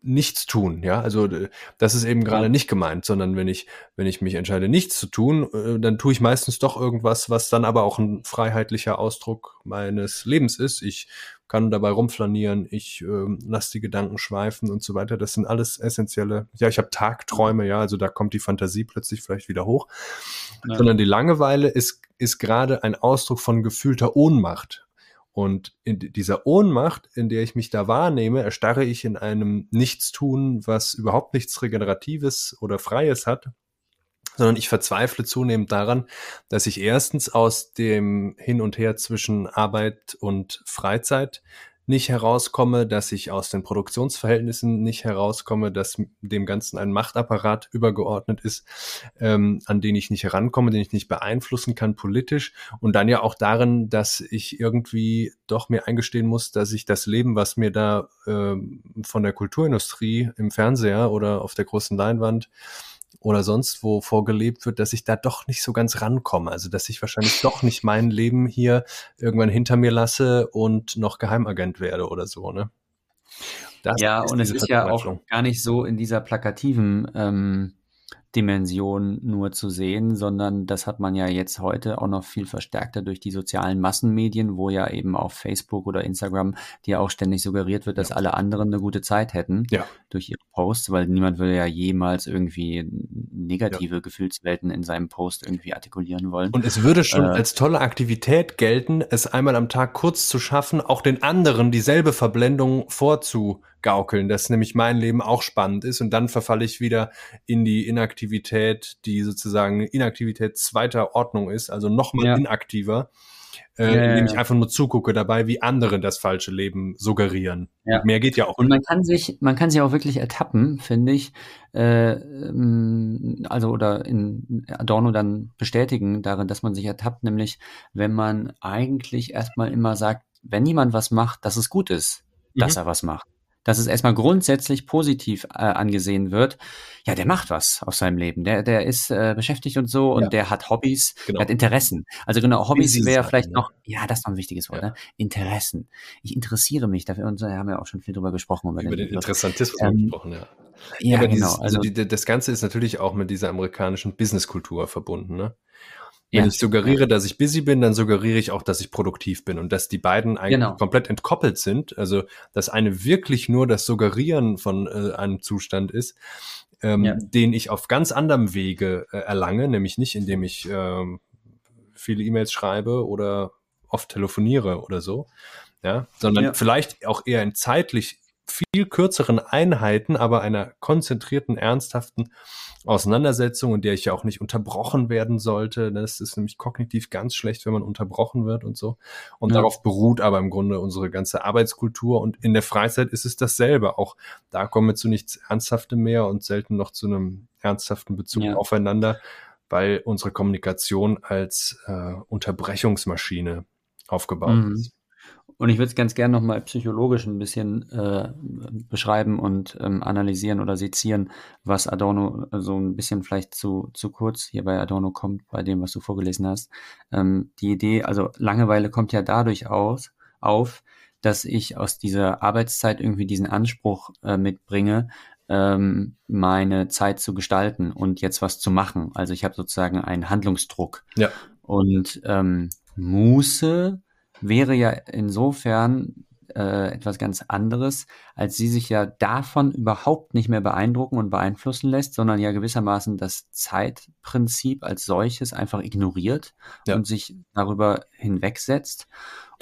nichts tun, ja. Also das ist eben gerade nicht gemeint, sondern wenn ich, wenn ich mich entscheide, nichts zu tun, äh, dann tue ich meistens doch irgendwas, was dann aber auch ein freiheitlicher Ausdruck meines Lebens ist. Ich kann dabei rumflanieren, ich äh, lasse die Gedanken schweifen und so weiter. Das sind alles essentielle, ja, ich habe Tagträume, ja, also da kommt die Fantasie plötzlich vielleicht wieder hoch. Ja. Sondern die Langeweile ist, ist gerade ein Ausdruck von gefühlter Ohnmacht. Und in dieser Ohnmacht, in der ich mich da wahrnehme, erstarre ich in einem Nichtstun, was überhaupt nichts Regeneratives oder Freies hat, sondern ich verzweifle zunehmend daran, dass ich erstens aus dem Hin und Her zwischen Arbeit und Freizeit nicht herauskomme, dass ich aus den Produktionsverhältnissen nicht herauskomme, dass dem Ganzen ein Machtapparat übergeordnet ist, ähm, an den ich nicht herankomme, den ich nicht beeinflussen kann politisch. Und dann ja auch darin, dass ich irgendwie doch mir eingestehen muss, dass ich das Leben, was mir da ähm, von der Kulturindustrie im Fernseher oder auf der großen Leinwand oder sonst wo vorgelebt wird, dass ich da doch nicht so ganz rankomme. Also dass ich wahrscheinlich doch nicht mein Leben hier irgendwann hinter mir lasse und noch Geheimagent werde oder so, ne? Das ja, und es ist ja auch gar nicht so in dieser plakativen ähm, Dimension nur zu sehen, sondern das hat man ja jetzt heute auch noch viel verstärkter durch die sozialen Massenmedien, wo ja eben auf Facebook oder Instagram dir auch ständig suggeriert wird, dass ja. alle anderen eine gute Zeit hätten ja. durch ihre Posts, weil niemand will ja jemals irgendwie negative ja. Gefühlswelten in seinem Post irgendwie artikulieren wollen. Und es würde schon äh, als tolle Aktivität gelten, es einmal am Tag kurz zu schaffen, auch den anderen dieselbe Verblendung vorzu gaukeln, dass nämlich mein Leben auch spannend ist und dann verfalle ich wieder in die Inaktivität, die sozusagen Inaktivität zweiter Ordnung ist, also nochmal ja. inaktiver, äh, ja, indem ich einfach nur zugucke dabei, wie andere das falsche Leben suggerieren. Ja. Mehr geht ja auch. Und man kann sich, man kann sich auch wirklich ertappen, finde ich, äh, ähm, also oder in Adorno dann bestätigen darin, dass man sich ertappt, nämlich wenn man eigentlich erstmal immer sagt, wenn jemand was macht, dass es gut ist, dass mhm. er was macht dass es erstmal grundsätzlich positiv äh, angesehen wird. Ja, der macht was aus seinem Leben. Der, der ist äh, beschäftigt und so und ja. der hat Hobbys, genau. der hat Interessen. Also genau, Hobbys wäre vielleicht ne? noch, ja, das ist noch ein wichtiges Wort, ja. ne? Interessen. Ich interessiere mich dafür und so haben wir auch schon viel drüber gesprochen. Über, über den, den Interessantismus ähm, gesprochen, ja. Ja, aber genau. Dieses, also, also die, das Ganze ist natürlich auch mit dieser amerikanischen Businesskultur verbunden, ne? Wenn ja. ich suggeriere, dass ich busy bin, dann suggeriere ich auch, dass ich produktiv bin und dass die beiden eigentlich genau. komplett entkoppelt sind. Also, dass eine wirklich nur das Suggerieren von äh, einem Zustand ist, ähm, ja. den ich auf ganz anderem Wege äh, erlange, nämlich nicht, indem ich äh, viele E-Mails schreibe oder oft telefoniere oder so, ja, sondern ja. vielleicht auch eher in zeitlich viel kürzeren Einheiten, aber einer konzentrierten, ernsthaften Auseinandersetzung, in der ich ja auch nicht unterbrochen werden sollte. Das ist nämlich kognitiv ganz schlecht, wenn man unterbrochen wird und so. Und ja. darauf beruht aber im Grunde unsere ganze Arbeitskultur. Und in der Freizeit ist es dasselbe. Auch da kommen wir zu nichts Ernsthaftem mehr und selten noch zu einem ernsthaften Bezug ja. aufeinander, weil unsere Kommunikation als äh, Unterbrechungsmaschine aufgebaut mhm. ist. Und ich würde es ganz gerne nochmal psychologisch ein bisschen äh, beschreiben und ähm, analysieren oder sezieren, was Adorno so ein bisschen vielleicht zu, zu kurz hier bei Adorno kommt, bei dem, was du vorgelesen hast. Ähm, die Idee, also Langeweile kommt ja dadurch aus, auf, dass ich aus dieser Arbeitszeit irgendwie diesen Anspruch äh, mitbringe, ähm, meine Zeit zu gestalten und jetzt was zu machen. Also ich habe sozusagen einen Handlungsdruck. Ja. Und ähm, Muße wäre ja insofern äh, etwas ganz anderes, als sie sich ja davon überhaupt nicht mehr beeindrucken und beeinflussen lässt, sondern ja gewissermaßen das Zeitprinzip als solches einfach ignoriert ja. und sich darüber hinwegsetzt.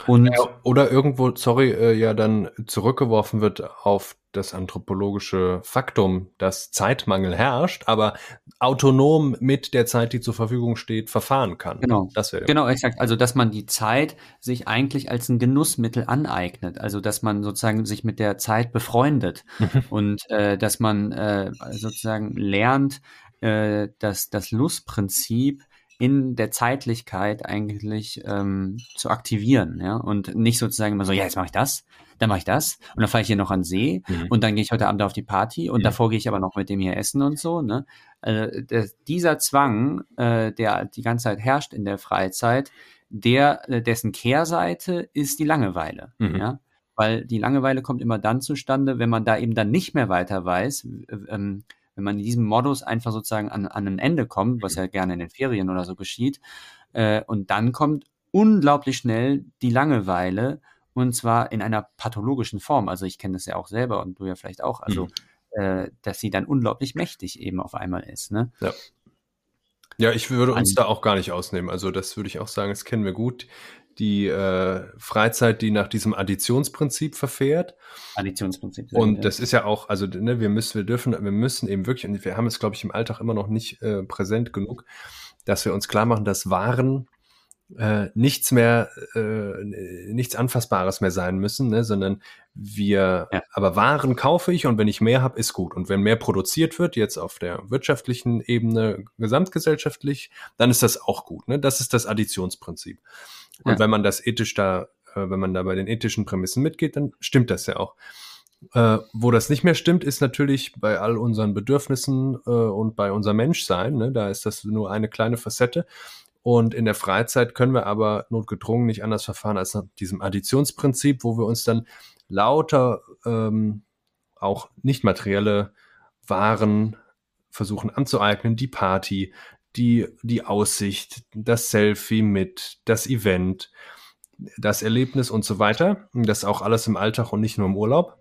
Und ja, oder irgendwo, sorry, äh, ja dann zurückgeworfen wird auf das anthropologische Faktum, dass Zeitmangel herrscht, aber autonom mit der Zeit, die zur Verfügung steht, verfahren kann. Genau. Das wäre genau, exakt. Also, dass man die Zeit sich eigentlich als ein Genussmittel aneignet. Also, dass man sozusagen sich mit der Zeit befreundet (laughs) und äh, dass man äh, sozusagen lernt, äh, dass das Lustprinzip in der Zeitlichkeit eigentlich ähm, zu aktivieren, ja, und nicht sozusagen immer so, ja, jetzt mache ich das, dann mache ich das und dann fahre ich hier noch an See mhm. und dann gehe ich heute Abend auf die Party und mhm. davor gehe ich aber noch mit dem hier essen und so, ne? Also, der, dieser Zwang, äh, der die ganze Zeit herrscht in der Freizeit, der äh, dessen Kehrseite ist die Langeweile, mhm. ja, weil die Langeweile kommt immer dann zustande, wenn man da eben dann nicht mehr weiter weiß, ähm, wenn man in diesem Modus einfach sozusagen an, an ein Ende kommt, was ja gerne in den Ferien oder so geschieht, äh, und dann kommt unglaublich schnell die Langeweile und zwar in einer pathologischen Form. Also ich kenne das ja auch selber und du ja vielleicht auch. Also mhm. äh, dass sie dann unglaublich mächtig eben auf einmal ist. Ne? Ja. Ja, ich würde uns da auch gar nicht ausnehmen. Also das würde ich auch sagen, das kennen wir gut die äh, Freizeit, die nach diesem Additionsprinzip verfährt. Additionsprinzip. Und ja. das ist ja auch, also ne, wir müssen, wir dürfen, wir müssen eben wirklich, und wir haben es, glaube ich, im Alltag immer noch nicht äh, präsent genug, dass wir uns klar machen, dass Waren äh, nichts mehr, äh, nichts Anfassbares mehr sein müssen, ne, sondern wir, ja. aber Waren kaufe ich und wenn ich mehr habe, ist gut. Und wenn mehr produziert wird, jetzt auf der wirtschaftlichen Ebene, gesamtgesellschaftlich, dann ist das auch gut. Ne? Das ist das Additionsprinzip. Und ja. wenn man das ethisch da, äh, wenn man da bei den ethischen Prämissen mitgeht, dann stimmt das ja auch. Äh, wo das nicht mehr stimmt, ist natürlich bei all unseren Bedürfnissen äh, und bei unser Menschsein. Ne? Da ist das nur eine kleine Facette. Und in der Freizeit können wir aber notgedrungen nicht anders verfahren als nach diesem Additionsprinzip, wo wir uns dann lauter ähm, auch nicht materielle Waren versuchen anzueignen, die Party, die, die Aussicht, das Selfie mit, das Event, das Erlebnis und so weiter. Das auch alles im Alltag und nicht nur im Urlaub.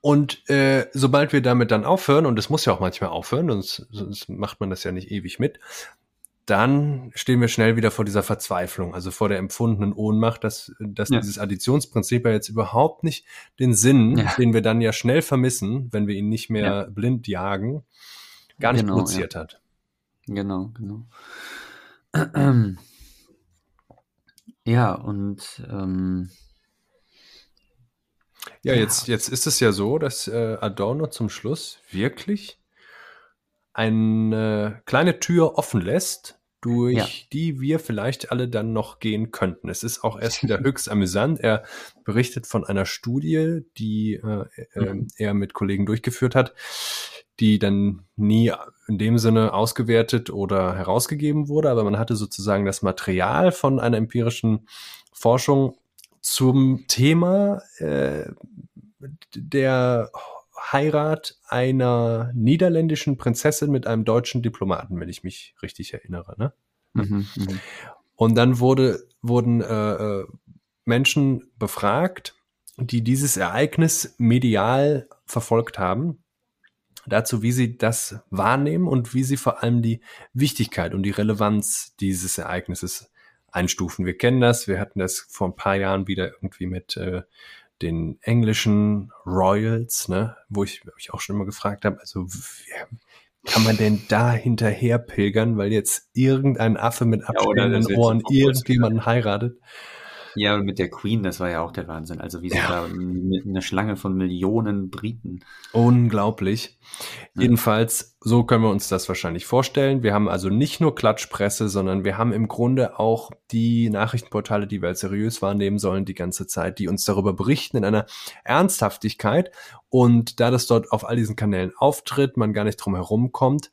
Und äh, sobald wir damit dann aufhören, und es muss ja auch manchmal aufhören, sonst, sonst macht man das ja nicht ewig mit, dann stehen wir schnell wieder vor dieser Verzweiflung, also vor der empfundenen Ohnmacht, dass, dass ja. dieses Additionsprinzip ja jetzt überhaupt nicht den Sinn, ja. den wir dann ja schnell vermissen, wenn wir ihn nicht mehr ja. blind jagen, gar nicht genau, produziert ja. hat. Genau, genau. (clears throat) Ja, und ähm, ja, ja, Jetzt, jetzt ist es ja so, dass äh, Adorno zum Schluss wirklich eine kleine Tür offen lässt, durch Ja. die wir vielleicht alle dann noch gehen könnten. Es ist auch erst wieder (laughs) höchst amüsant. Er berichtet von einer Studie, die äh, äh, Mhm. er mit Kollegen durchgeführt hat, die dann nie in dem Sinne ausgewertet oder herausgegeben wurde, aber man hatte sozusagen das Material von einer empirischen Forschung zum Thema äh, der Heirat einer niederländischen Prinzessin mit einem deutschen Diplomaten, wenn ich mich richtig erinnere. Ne? Mhm. Mhm. Und dann wurde, wurden äh, äh, Menschen befragt, die dieses Ereignis medial verfolgt haben, dazu, wie sie das wahrnehmen und wie sie vor allem die Wichtigkeit und die Relevanz dieses Ereignisses einstufen. Wir kennen das, wir hatten das vor ein paar Jahren wieder irgendwie mit äh, den englischen Royals, ne, wo ich mich auch schon immer gefragt habe, also kann man denn da hinterher pilgern, weil jetzt irgendein Affe mit abstehenden jetzt Ohren irgendjemanden heiratet? Ja, mit der Queen, das war ja auch der Wahnsinn. Also wie Ja. da mit einer Schlange von Millionen Briten. Unglaublich. Ja. Jedenfalls, so können wir uns das wahrscheinlich vorstellen. Wir haben also nicht nur Klatschpresse, sondern wir haben im Grunde auch die Nachrichtenportale, die wir als seriös wahrnehmen sollen, die ganze Zeit, die uns darüber berichten in einer Ernsthaftigkeit. Und da das dort auf all diesen Kanälen auftritt, man gar nicht drum herum kommt,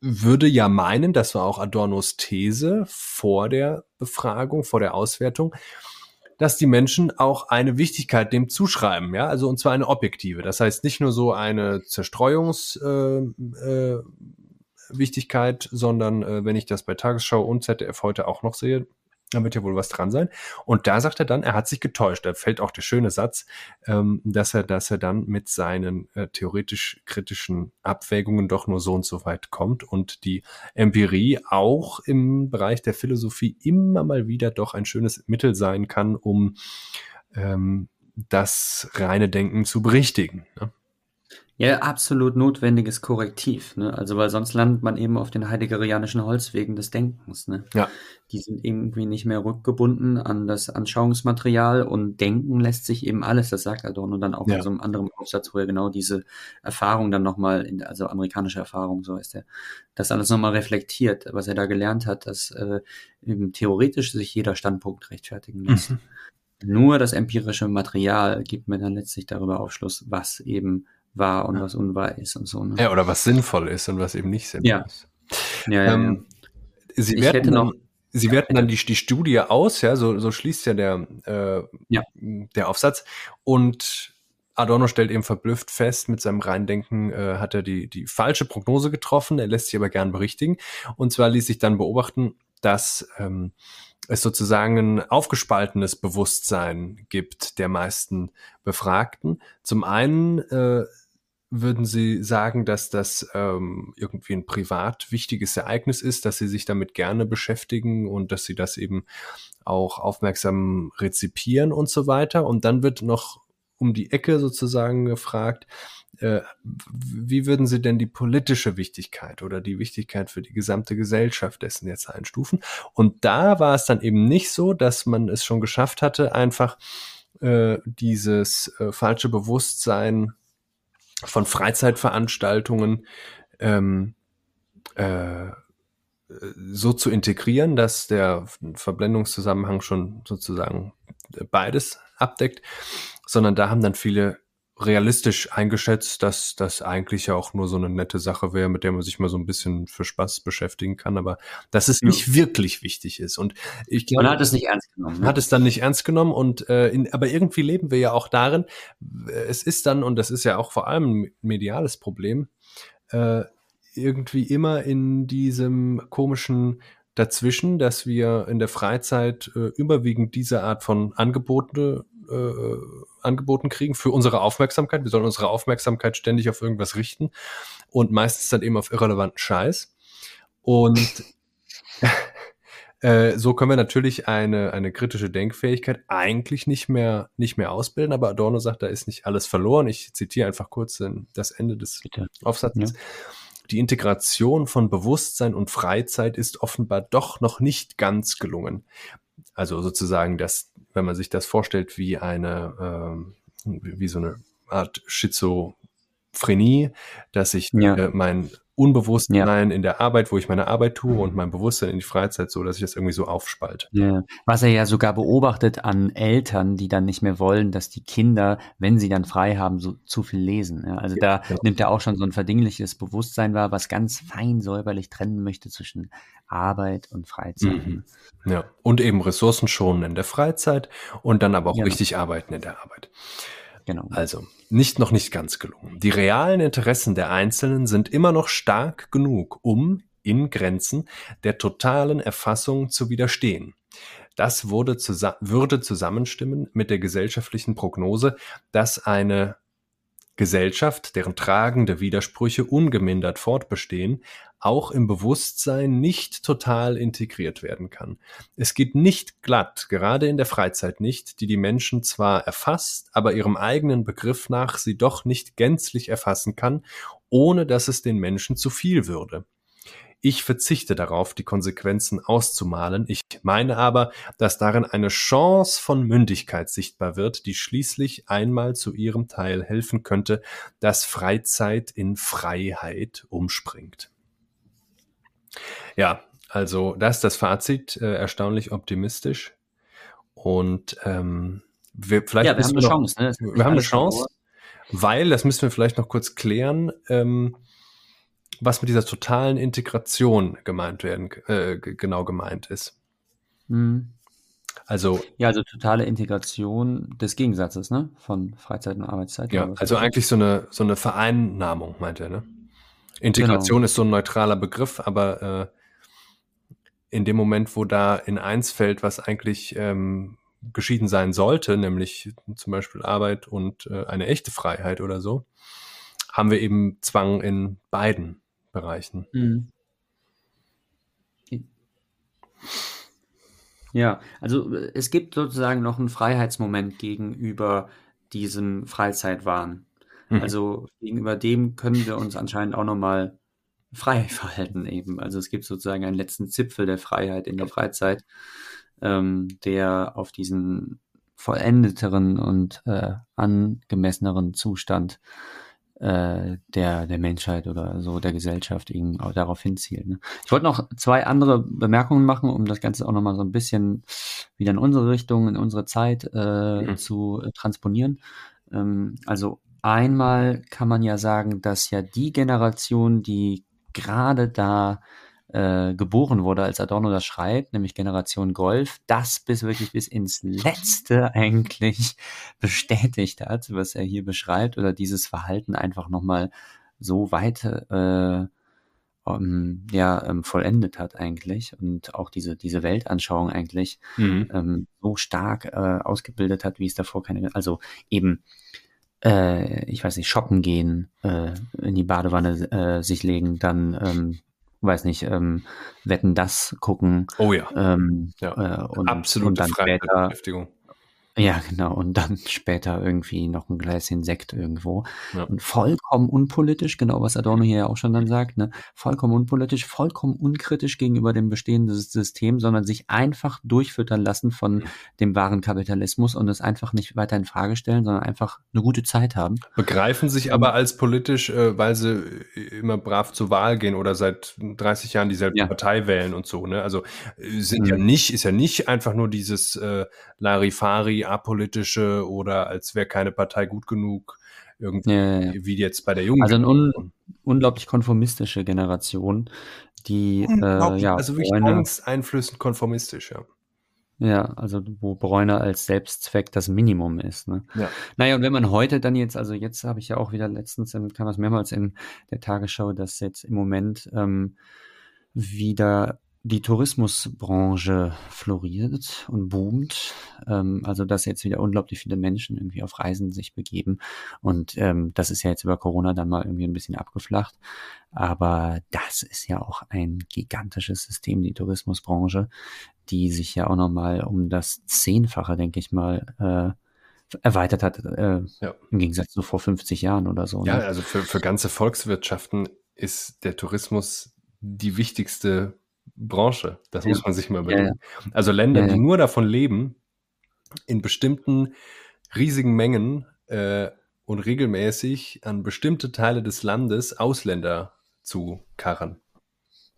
würde ja meinen, das war auch Adornos These vor der Befragung, vor der Auswertung, dass die Menschen auch eine Wichtigkeit dem zuschreiben, ja, also und zwar eine objektive. Das heißt nicht nur so eine Zerstreuungswichtigkeit, äh, äh, sondern äh, wenn ich das bei Tagesschau und ZDF heute auch noch sehe, da wird ja wohl was dran sein. Und da sagt er dann, er hat sich getäuscht. Da fällt auch der schöne Satz, ähm, dass er, dass er dann mit seinen äh, theoretisch kritischen Abwägungen doch nur so und so weit kommt und die Empirie auch im Bereich der Philosophie immer mal wieder doch ein schönes Mittel sein kann, um ähm, das reine Denken zu berichtigen. Ne? Ja, absolut notwendiges Korrektiv. Ne? Also, weil sonst landet man eben auf den heideggerianischen Holzwegen des Denkens. Ne? Ja. Die sind irgendwie nicht mehr rückgebunden an das Anschauungsmaterial und denken lässt sich eben alles, das sagt Adorno dann auch Ja. in so einem anderen Aufsatz, wo er genau diese Erfahrung dann nochmal, in, also amerikanische Erfahrung, so heißt er, das alles nochmal reflektiert, was er da gelernt hat, dass äh, eben theoretisch sich jeder Standpunkt rechtfertigen lässt. Mhm. Nur das empirische Material gibt mir dann letztlich darüber Aufschluss, was eben wahr und was unwahr ist und so. Ne? Ja, oder was sinnvoll ist und was eben nicht sinnvoll Ja. ist. ja, ja, Ähm, Sie Ich werten hätte noch- dann, Sie werten dann die, die Studie aus, ja, so, so schließt ja der, äh, Ja. der Aufsatz. Und Adorno stellt eben verblüfft fest, mit seinem Reindenken äh, hat er die, die falsche Prognose getroffen, er lässt sich aber gern berichtigen. Und zwar ließ sich dann beobachten, dass ähm, es sozusagen ein aufgespaltenes Bewusstsein gibt der meisten Befragten. Zum einen äh, würden Sie sagen, dass das ähm, irgendwie ein privat wichtiges Ereignis ist, dass Sie sich damit gerne beschäftigen und dass Sie das eben auch aufmerksam rezipieren und so weiter? Und dann wird noch um die Ecke sozusagen gefragt, äh, wie würden Sie denn die politische Wichtigkeit oder die Wichtigkeit für die gesamte Gesellschaft dessen jetzt einstufen? Und da war es dann eben nicht so, dass man es schon geschafft hatte, einfach äh, dieses äh, falsche Bewusstsein von Freizeitveranstaltungen ähm, äh, so zu integrieren, dass der Verblendungszusammenhang schon sozusagen beides abdeckt, sondern da haben dann viele realistisch eingeschätzt, dass das eigentlich ja auch nur so eine nette Sache wäre, mit der man sich mal so ein bisschen für Spaß beschäftigen kann, aber dass es Ja. nicht wirklich wichtig ist. Und ich glaube, Man hat es nicht ernst genommen. Ne? hat es dann nicht ernst genommen und äh, in, aber irgendwie leben wir ja auch darin. Es ist dann und das ist ja auch vor allem ein mediales Problem äh, irgendwie immer in diesem komischen dazwischen, dass wir in der Freizeit äh, überwiegend diese Art von Angebote äh, angeboten kriegen für unsere Aufmerksamkeit. Wir sollen unsere Aufmerksamkeit ständig auf irgendwas richten und meistens dann eben auf irrelevanten Scheiß. Und (laughs) äh, so können wir natürlich eine, eine kritische Denkfähigkeit eigentlich nicht mehr, nicht mehr ausbilden, aber Adorno sagt, da ist nicht alles verloren. Ich zitiere einfach kurz das Ende des Bitte. Aufsatzes. Ja. Die Integration von Bewusstsein und Freizeit ist offenbar doch noch nicht ganz gelungen. Also sozusagen, dass, wenn man sich das vorstellt wie eine, ähm, wie so eine Art Schizophrenie, dass ich Ja. äh, mein Unbewusstsein ja. in der Arbeit, wo ich meine Arbeit tue und mein Bewusstsein in die Freizeit, so dass ich das irgendwie so aufspalte. Ja. Was er ja sogar beobachtet an Eltern, die dann nicht mehr wollen, dass die Kinder, wenn sie dann frei haben, so zu viel lesen. Ja, also da ja. nimmt er auch schon so ein verdingliches Bewusstsein wahr, was ganz fein säuberlich trennen möchte zwischen Arbeit und Freizeit. Mhm. Ja, und eben Ressourcen schonen in der Freizeit und dann aber auch richtig arbeiten in der Arbeit. Genau. Also, nicht noch nicht ganz gelungen. Die realen Interessen der Einzelnen sind immer noch stark genug, um in Grenzen der totalen Erfassung zu widerstehen. Das wurde zusa würde zusammenstimmen mit der gesellschaftlichen Prognose, dass eine Gesellschaft, deren tragende Widersprüche ungemindert fortbestehen, auch im Bewusstsein nicht total integriert werden kann. Es geht nicht glatt, gerade in der Freizeit nicht, die die Menschen zwar erfasst, aber ihrem eigenen Begriff nach sie doch nicht gänzlich erfassen kann, ohne dass es den Menschen zu viel würde. Ich verzichte darauf, die Konsequenzen auszumalen. Ich meine aber, dass darin eine Chance von Mündigkeit sichtbar wird, die schließlich einmal zu ihrem Teil helfen könnte, dass Freizeit in Freiheit umspringt. Ja, also das ist das Fazit, äh, erstaunlich optimistisch. Und ähm, wir, vielleicht ja, wir haben eine noch, Chance. Ne? Wir haben eine Chance, weil, das müssen wir vielleicht noch kurz klären, ähm, was mit dieser totalen Integration gemeint werden, äh, genau gemeint ist. Mhm. Also ja, also totale Integration des Gegensatzes, ne, von Freizeit und Arbeitszeit. Ja, also eigentlich so eine so eine Vereinnahmung, meint er, ne? Integration genau. ist so ein neutraler Begriff, aber äh, in dem Moment, wo da in eins fällt, was eigentlich ähm, geschieden sein sollte, nämlich zum Beispiel Arbeit und äh, eine echte Freiheit oder so, haben wir eben Zwang in beiden Bereichen. Mhm. Ja, also es gibt sozusagen noch einen Freiheitsmoment gegenüber diesem Freizeitwahn. Mhm. Also gegenüber dem können wir uns anscheinend auch nochmal frei (laughs) verhalten eben. Also es gibt sozusagen einen letzten Zipfel der Freiheit in der Freizeit, ähm, der auf diesen vollendeteren und äh, angemesseneren Zustand äh, der, der Menschheit oder so der Gesellschaft eben auch darauf hinzielen. Ne? Ich wollte noch zwei andere Bemerkungen machen, um das Ganze auch nochmal so ein bisschen wieder in unsere Richtung, in unsere Zeit äh, mhm. zu transponieren. Ähm, also einmal kann man ja sagen, dass ja die Generation, die gerade da äh, geboren wurde, als Adorno das schreibt, nämlich Generation Golf, das bis wirklich bis ins Letzte eigentlich (laughs) bestätigt hat, was er hier beschreibt, oder dieses Verhalten einfach nochmal so weit äh, um, ja, ähm, vollendet hat eigentlich und auch diese, diese Weltanschauung eigentlich mhm. ähm, so stark äh, ausgebildet hat, wie es davor keine, also eben äh, ich weiß nicht, shoppen gehen, äh, in die Badewanne äh, sich legen, dann ähm, weiß nicht, ähm, Wetten das gucken. Oh ja. Ähm, ja. Äh, und, Absolute und dann später, ja, genau. Und dann (laughs) später irgendwie noch ein Gläschen Sekt irgendwo. Ja. Und vollkommen unpolitisch, genau was Adorno hier ja auch schon dann sagt, ne? Vollkommen unpolitisch, vollkommen unkritisch gegenüber dem bestehenden System, sondern sich einfach durchfüttern lassen von mhm. dem wahren Kapitalismus und es einfach nicht weiter in Frage stellen, sondern einfach eine gute Zeit haben. Begreifen sich aber als politisch, äh, weil sie immer brav zur Wahl gehen oder seit 30 Jahren dieselbe ja. Partei wählen und so, ne? Also äh, sind mhm. ja nicht, ist ja nicht einfach nur dieses äh, Larifari apolitische oder als wäre keine Partei gut genug, irgendwie ja, ja. wie jetzt bei der Jungen. Also eine un unglaublich konformistische Generation, die äh, ja, also wirklich Bräune, angsteinflößend konformistisch, ja. Ja, also wo Bräuner als Selbstzweck das Minimum ist. Ne? Ja. Naja, und wenn man heute dann jetzt, also jetzt habe ich ja auch wieder letztens, kam das mehrmals in der Tagesschau, dass jetzt im Moment ähm, wieder die Tourismusbranche floriert und boomt. Ähm, also dass jetzt wieder unglaublich viele Menschen irgendwie auf Reisen sich begeben. Und ähm, das ist ja jetzt über Corona dann mal irgendwie ein bisschen abgeflacht. Aber das ist ja auch ein gigantisches System, die Tourismusbranche, die sich ja auch nochmal um das Zehnfache, denke ich mal, äh, erweitert hat, äh, ja. im Gegensatz zu vor 50 Jahren oder so. Ja, ne? also für, für ganze Volkswirtschaften ist der Tourismus die wichtigste Branche. Das ja. muss man sich mal überlegen. Ja, also Länder, die nur davon leben, in bestimmten riesigen Mengen äh, und regelmäßig an bestimmte Teile des Landes Ausländer zu karren.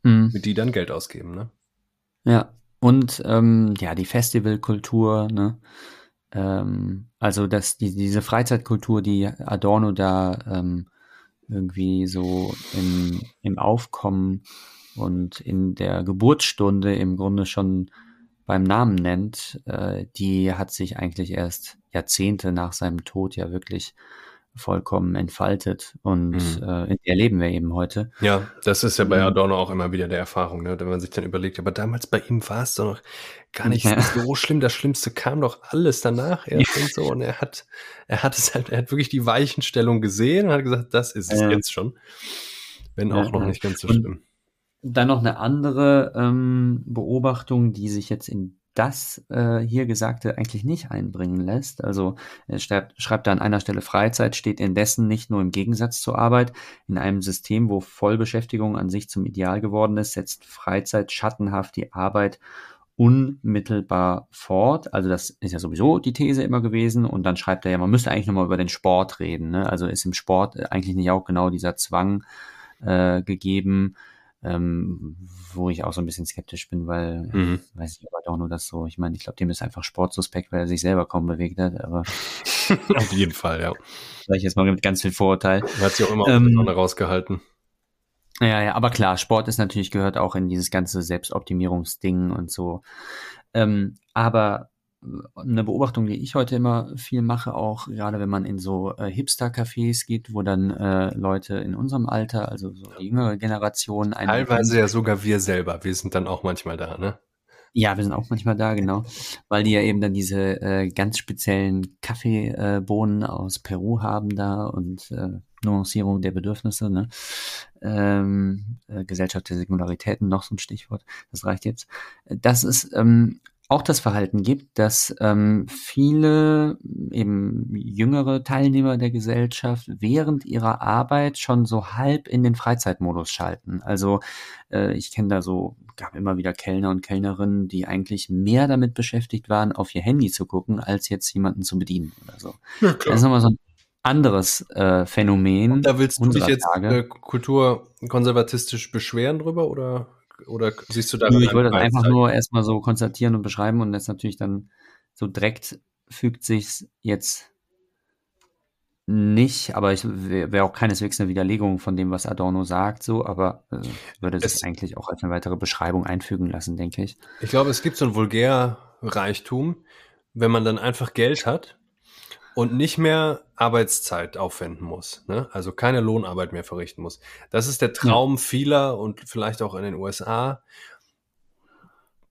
Mhm. Mit die dann Geld ausgeben, ne? Ja, und ähm, ja, die Festivalkultur, ne? Ähm, also dass die, diese Freizeitkultur, die Adorno da ähm, irgendwie so im, im Aufkommen und in der Geburtsstunde im Grunde schon beim Namen nennt, äh, die hat sich eigentlich erst Jahrzehnte nach seinem Tod ja wirklich vollkommen entfaltet und mhm. äh, in der leben wir eben heute. Ja, das ist ja bei Adorno auch immer wieder der Erfahrung, ne? wenn man sich dann überlegt, aber damals bei ihm war es doch noch gar nicht ja. so schlimm. Das Schlimmste kam doch alles danach erst und so. Und er hat, er hat es halt, er hat wirklich die Weichenstellung gesehen und hat gesagt, das ist es ja. jetzt schon. Wenn auch ja, noch nicht ganz so schlimm. Dann noch eine andere ähm, Beobachtung, die sich jetzt in das äh, hier Gesagte eigentlich nicht einbringen lässt. Also er schreibt, schreibt da an einer Stelle, Freizeit steht indessen nicht nur im Gegensatz zur Arbeit. In einem System, wo Vollbeschäftigung an sich zum Ideal geworden ist, setzt Freizeit schattenhaft die Arbeit unmittelbar fort. Also das ist ja sowieso die These immer gewesen. Und dann schreibt er ja, man müsste eigentlich nochmal über den Sport reden. Ne? Also ist im Sport eigentlich nicht auch genau dieser Zwang äh, gegeben, ähm, wo ich auch so ein bisschen skeptisch bin, weil, mhm. weiß ich aber auch nur das so, ich meine, ich glaube, dem ist einfach Sportsuspekt, weil er sich selber kaum bewegt hat, aber. (laughs) Auf jeden Fall, ja. Vielleicht jetzt mal mit ganz viel Vorurteil. Er hat sich auch immer ähm, auf rausgehalten. Ja, ja, aber klar, Sport ist natürlich gehört auch in dieses ganze Selbstoptimierungsding und so. Ähm, aber eine Beobachtung, die ich heute immer viel mache, auch gerade wenn man in so äh, Hipster-Cafés geht, wo dann äh, Leute in unserem Alter, also so die jüngere Generation, teilweise ja sogar wir selber, wir sind dann auch manchmal da, ne? Ja, wir sind auch manchmal da, genau, weil die ja eben dann diese äh, ganz speziellen Kaffeebohnen aus Peru haben da und äh, Nuancierung der Bedürfnisse, ne? ähm, äh, Gesellschaft der Singularitäten, noch so ein Stichwort, das reicht jetzt. Das ist ähm, auch das Verhalten gibt, dass ähm, viele eben jüngere Teilnehmer der Gesellschaft während ihrer Arbeit schon so halb in den Freizeitmodus schalten. Also äh, ich kenne da so, gab immer wieder Kellner und Kellnerinnen, die eigentlich mehr damit beschäftigt waren, auf ihr Handy zu gucken, als jetzt jemanden zu bedienen oder so. Ja, das ist nochmal so ein anderes äh, Phänomen. Und da willst du dich jetzt äh, kulturkonservatistisch beschweren drüber oder? Oder siehst du da? Ich wollte das einfach nur erstmal so konstatieren und beschreiben und das natürlich dann so direkt fügt sich jetzt nicht, aber ich wäre auch keineswegs eine Widerlegung von dem, was Adorno sagt, so, aber äh, würde es sich eigentlich auch als eine weitere Beschreibung einfügen lassen, denke ich. Ich glaube, es gibt so ein Vulgärreichtum, wenn man dann einfach Geld hat und nicht mehr Arbeitszeit aufwenden muss, ne? also keine Lohnarbeit mehr verrichten muss. Das ist der Traum ja. vieler und vielleicht auch in den USA,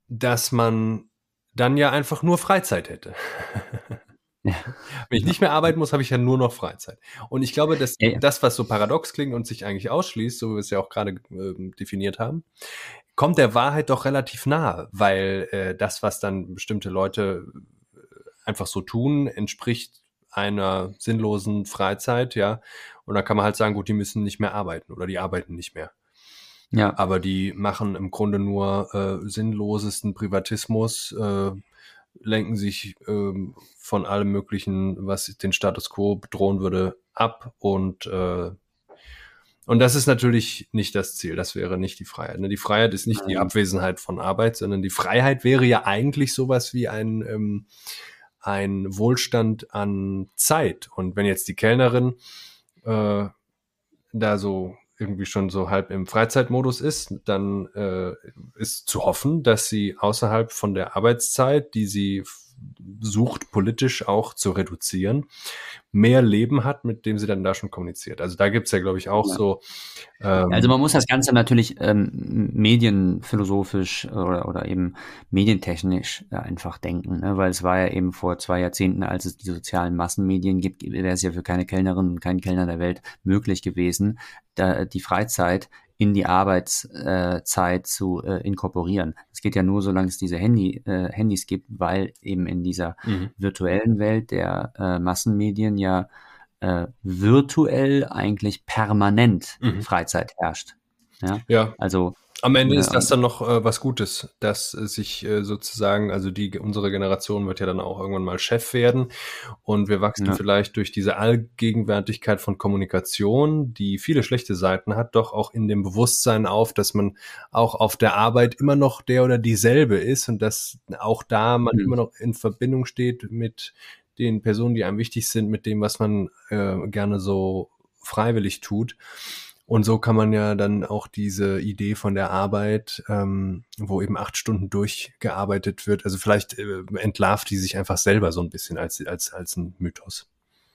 dass man dann ja einfach nur Freizeit hätte. (laughs) Ja. Wenn ich nicht mehr arbeiten muss, habe ich ja nur noch Freizeit. Und ich glaube, dass ja, das, was so paradox klingt und sich eigentlich ausschließt, so wie wir es ja auch gerade äh, definiert haben, kommt der Wahrheit doch relativ nahe, weil äh, das, was dann bestimmte Leute äh, einfach so tun, entspricht einer sinnlosen Freizeit, ja. Und da kann man halt sagen, gut, die müssen nicht mehr arbeiten oder die arbeiten nicht mehr. Ja. Aber die machen im Grunde nur äh, sinnlosesten Privatismus, äh, lenken sich äh, von allem Möglichen, was den Status quo bedrohen würde, ab und äh, und das ist natürlich nicht das Ziel. Das wäre nicht die Freiheit. Ne? Die Freiheit ist nicht die Abwesenheit von Arbeit, sondern die Freiheit wäre ja eigentlich sowas wie ein ähm, ein Wohlstand an Zeit. Und wenn jetzt die Kellnerin äh, da so irgendwie schon so halb im Freizeitmodus ist, dann äh, ist zu hoffen, dass sie außerhalb von der Arbeitszeit, die sie sucht, politisch auch zu reduzieren, mehr Leben hat, mit dem sie dann da schon kommuniziert. Also da gibt's ja, glaube ich, auch ja. so. Ähm, also man muss das Ganze natürlich ähm, medienphilosophisch oder, oder eben medientechnisch äh, einfach denken, ne? weil es war ja eben vor zwei Jahrzehnten, als es die sozialen Massenmedien gibt, wäre es ja für keine Kellnerin und keinen Kellner der Welt möglich gewesen, da die Freizeit in die Arbeitszeit zu äh, inkorporieren. Es geht ja nur, solange es diese Handy, äh, Handys gibt, weil eben in dieser mhm. virtuellen Welt der äh, Massenmedien ja virtuell eigentlich permanent mhm. Freizeit herrscht. Ja. Ja. Also Am Ende Ja, ist das dann noch äh, was Gutes, dass äh, sich äh, sozusagen, also die unsere Generation wird ja dann auch irgendwann mal Chef werden und wir wachsen Ja. vielleicht durch diese Allgegenwärtigkeit von Kommunikation, die viele schlechte Seiten hat, doch auch in dem Bewusstsein auf, dass man auch auf der Arbeit immer noch der oder dieselbe ist und dass auch da man Mhm. immer noch in Verbindung steht mit den Personen, die einem wichtig sind, mit dem, was man äh, gerne so freiwillig tut. Und so kann man ja dann auch diese Idee von der Arbeit, ähm, wo eben acht Stunden durchgearbeitet wird, also vielleicht äh, entlarvt die sich einfach selber so ein bisschen als, als, als ein Mythos.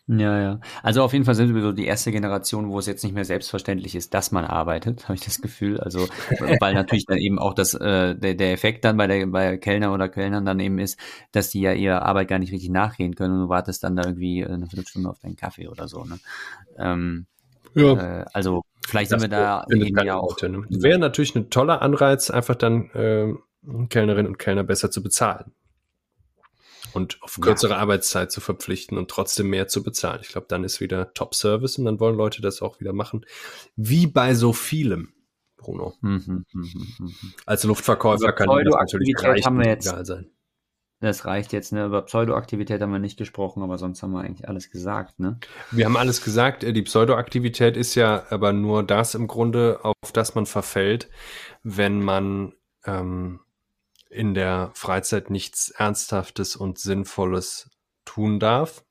Ja, ja. Also auf jeden Fall sind wir so die erste Generation, wo es jetzt nicht mehr selbstverständlich ist, dass man arbeitet, (laughs) habe ich das Gefühl. Also (laughs) weil natürlich dann eben auch das äh, der, der Effekt dann bei der bei Kellner oder Kellnern dann eben ist, dass die ja ihrer Arbeit gar nicht richtig nachgehen können und du wartest dann da irgendwie eine Viertelstunde auf deinen Kaffee oder so. Ne? Ähm, äh, also vielleicht sind wir da ja auch. Ne? Wäre natürlich ein toller Anreiz, einfach dann ähm, Kellnerinnen und Kellner besser zu bezahlen. Und auf Ja. kürzere Arbeitszeit zu verpflichten und trotzdem mehr zu bezahlen. Ich glaube, dann ist wieder Top-Service und dann wollen Leute das auch wieder machen. Wie bei so vielem, Bruno. Mhm, mhm, mhm, mhm. Als Luftverkäufer Über kann dir das natürlich Pseudoaktivität haben wir jetzt- egal sein. Das reicht jetzt, ne? Über Pseudoaktivität haben wir nicht gesprochen, aber sonst haben wir eigentlich alles gesagt, ne? Wir haben alles gesagt, äh, die Pseudoaktivität ist ja aber nur das im Grunde, auf das man verfällt, wenn man ähm, in der Freizeit nichts Ernsthaftes und Sinnvolles tun darf,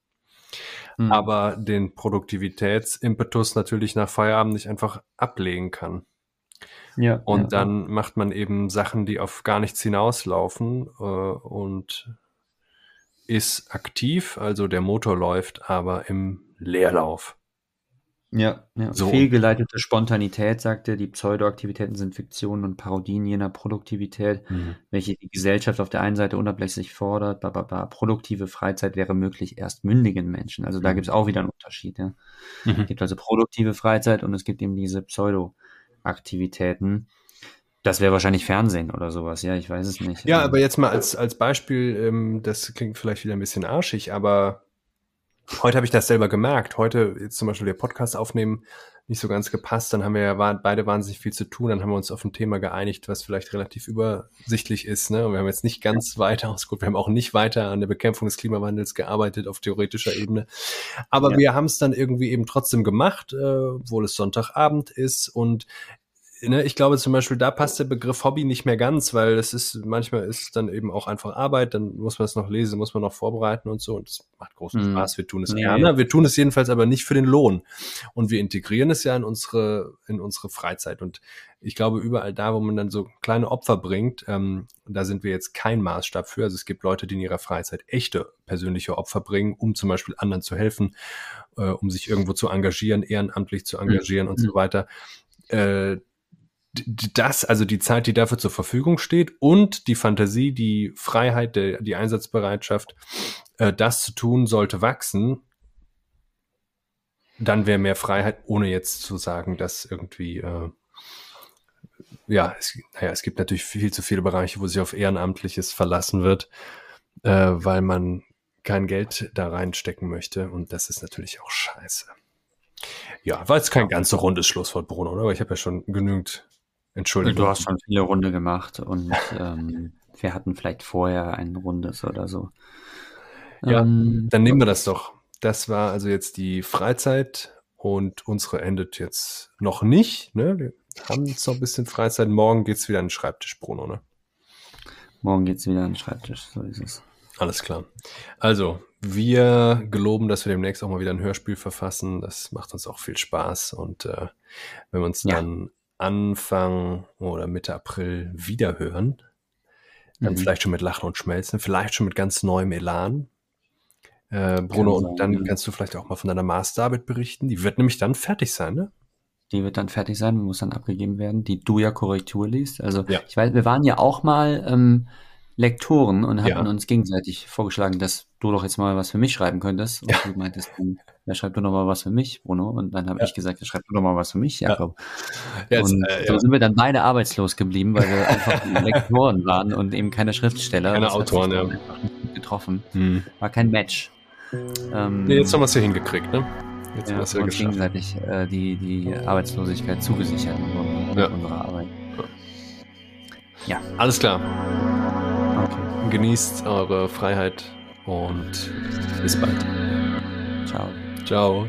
Mhm. aber den Produktivitätsimpetus natürlich nach Feierabend nicht einfach ablegen kann. Ja, Und ja, dann macht man eben Sachen, die auf gar nichts hinauslaufen äh, und ist aktiv, also der Motor läuft, aber im Leerlauf. Ja, ja. So. Fehlgeleitete Spontanität, sagt er, die Pseudoaktivitäten sind Fiktionen und Parodien jener Produktivität, welche die Gesellschaft auf der einen Seite unablässig fordert. Bla, bla, bla. Produktive Freizeit wäre möglich erst mündigen Menschen. Also da Mhm. gibt es auch wieder einen Unterschied. Ja. Mhm. Es gibt also produktive Freizeit und es gibt eben diese Pseudoaktivitäten. Das wäre wahrscheinlich Fernsehen oder sowas, ja, ich weiß es nicht. Ja, aber jetzt mal als, als Beispiel, ähm, das klingt vielleicht wieder ein bisschen arschig, aber heute habe ich das selber gemerkt. Heute jetzt zum Beispiel der Podcast aufnehmen nicht so ganz gepasst. Dann haben wir ja war, beide wahnsinnig viel zu tun. Dann haben wir uns auf ein Thema geeinigt, was vielleicht relativ übersichtlich ist. Ne? Und wir haben jetzt nicht ganz weiter ausgeguckt. Wir haben auch nicht weiter an der Bekämpfung des Klimawandels gearbeitet auf theoretischer Ebene. Aber Ja. wir haben es dann irgendwie eben trotzdem gemacht, äh, obwohl es Sonntagabend ist und ne, ich glaube zum Beispiel, da passt der Begriff Hobby nicht mehr ganz, weil es ist, manchmal ist es dann eben auch einfach Arbeit, dann muss man es noch lesen, muss man noch vorbereiten und so und es macht großen Mhm. Spaß, wir tun es Nee. gerne, wir tun es jedenfalls aber nicht für den Lohn und wir integrieren es ja in unsere, in unsere Freizeit und ich glaube, überall da, wo man dann so kleine Opfer bringt, ähm, da sind wir jetzt kein Maßstab für. Also es gibt Leute, die in ihrer Freizeit echte persönliche Opfer bringen, um zum Beispiel anderen zu helfen, äh, um sich irgendwo zu engagieren, ehrenamtlich zu engagieren und Mhm. so weiter. Äh, das, also die Zeit, die dafür zur Verfügung steht und die Fantasie, die Freiheit, der, die Einsatzbereitschaft, äh, das zu tun, sollte wachsen. Dann wäre mehr Freiheit, ohne jetzt zu sagen, dass irgendwie, äh, ja, es, naja, es gibt natürlich viel zu viele Bereiche, wo sich auf Ehrenamtliches verlassen wird, äh, weil man kein Geld da reinstecken möchte. Und das ist natürlich auch scheiße. Ja, war jetzt kein ganz so rundes Schlusswort, Bruno, oder? Aber ich habe ja schon genügend Entschuldigung. Du hast schon viele Runde gemacht und ähm, (laughs) wir hatten vielleicht vorher ein rundes oder so. Ja, Ähm, Dann nehmen wir das doch. Das war also jetzt die Freizeit und unsere endet jetzt noch nicht. Ne? Wir haben jetzt noch ein bisschen Freizeit. Morgen geht's wieder an den Schreibtisch, Bruno. Ne? morgen geht's wieder an den Schreibtisch, so ist es. Alles klar. Also, wir geloben, dass wir demnächst auch mal wieder ein Hörspiel verfassen. Das macht uns auch viel Spaß. Und äh, wenn wir uns Ja. dann Anfang oder Mitte April wieder hören, dann Mhm. vielleicht schon mit Lachen und Schmelzen, vielleicht schon mit ganz neuem Elan. Äh, Bruno, Kann und sein, dann ja. kannst du vielleicht auch mal von deiner Masterarbeit berichten. Die wird nämlich dann fertig sein, ne? Die wird dann fertig sein, muss dann abgegeben werden, die du ja Korrektur liest. Also Ja. ich weiß, wir waren ja auch mal ähm, Lektoren und hatten Ja. uns gegenseitig vorgeschlagen, dass du doch jetzt mal was für mich schreiben könntest. Und Ja. du meintest dann, ja, schreib du noch mal was für mich, Bruno. Und dann habe Ja. ich gesagt, ja, schreib du noch mal was für mich, Ja. Jakob. Jetzt, und äh, so ja. sind wir dann beide arbeitslos geblieben, weil wir einfach (laughs) Lektoren waren und eben keine Schriftsteller. Keine Autoren, ja. getroffen. Hm. War kein Match. Ähm, Nee, jetzt haben wir es ja hingekriegt, ne? Jetzt haben ja, wir es haben ja uns geschafft. gegenseitig äh, die, die Arbeitslosigkeit zugesichert. mit Ja. unserer Arbeit. Ja, Alles klar. Genießt eure Freiheit und bis bald. Ciao. Ciao.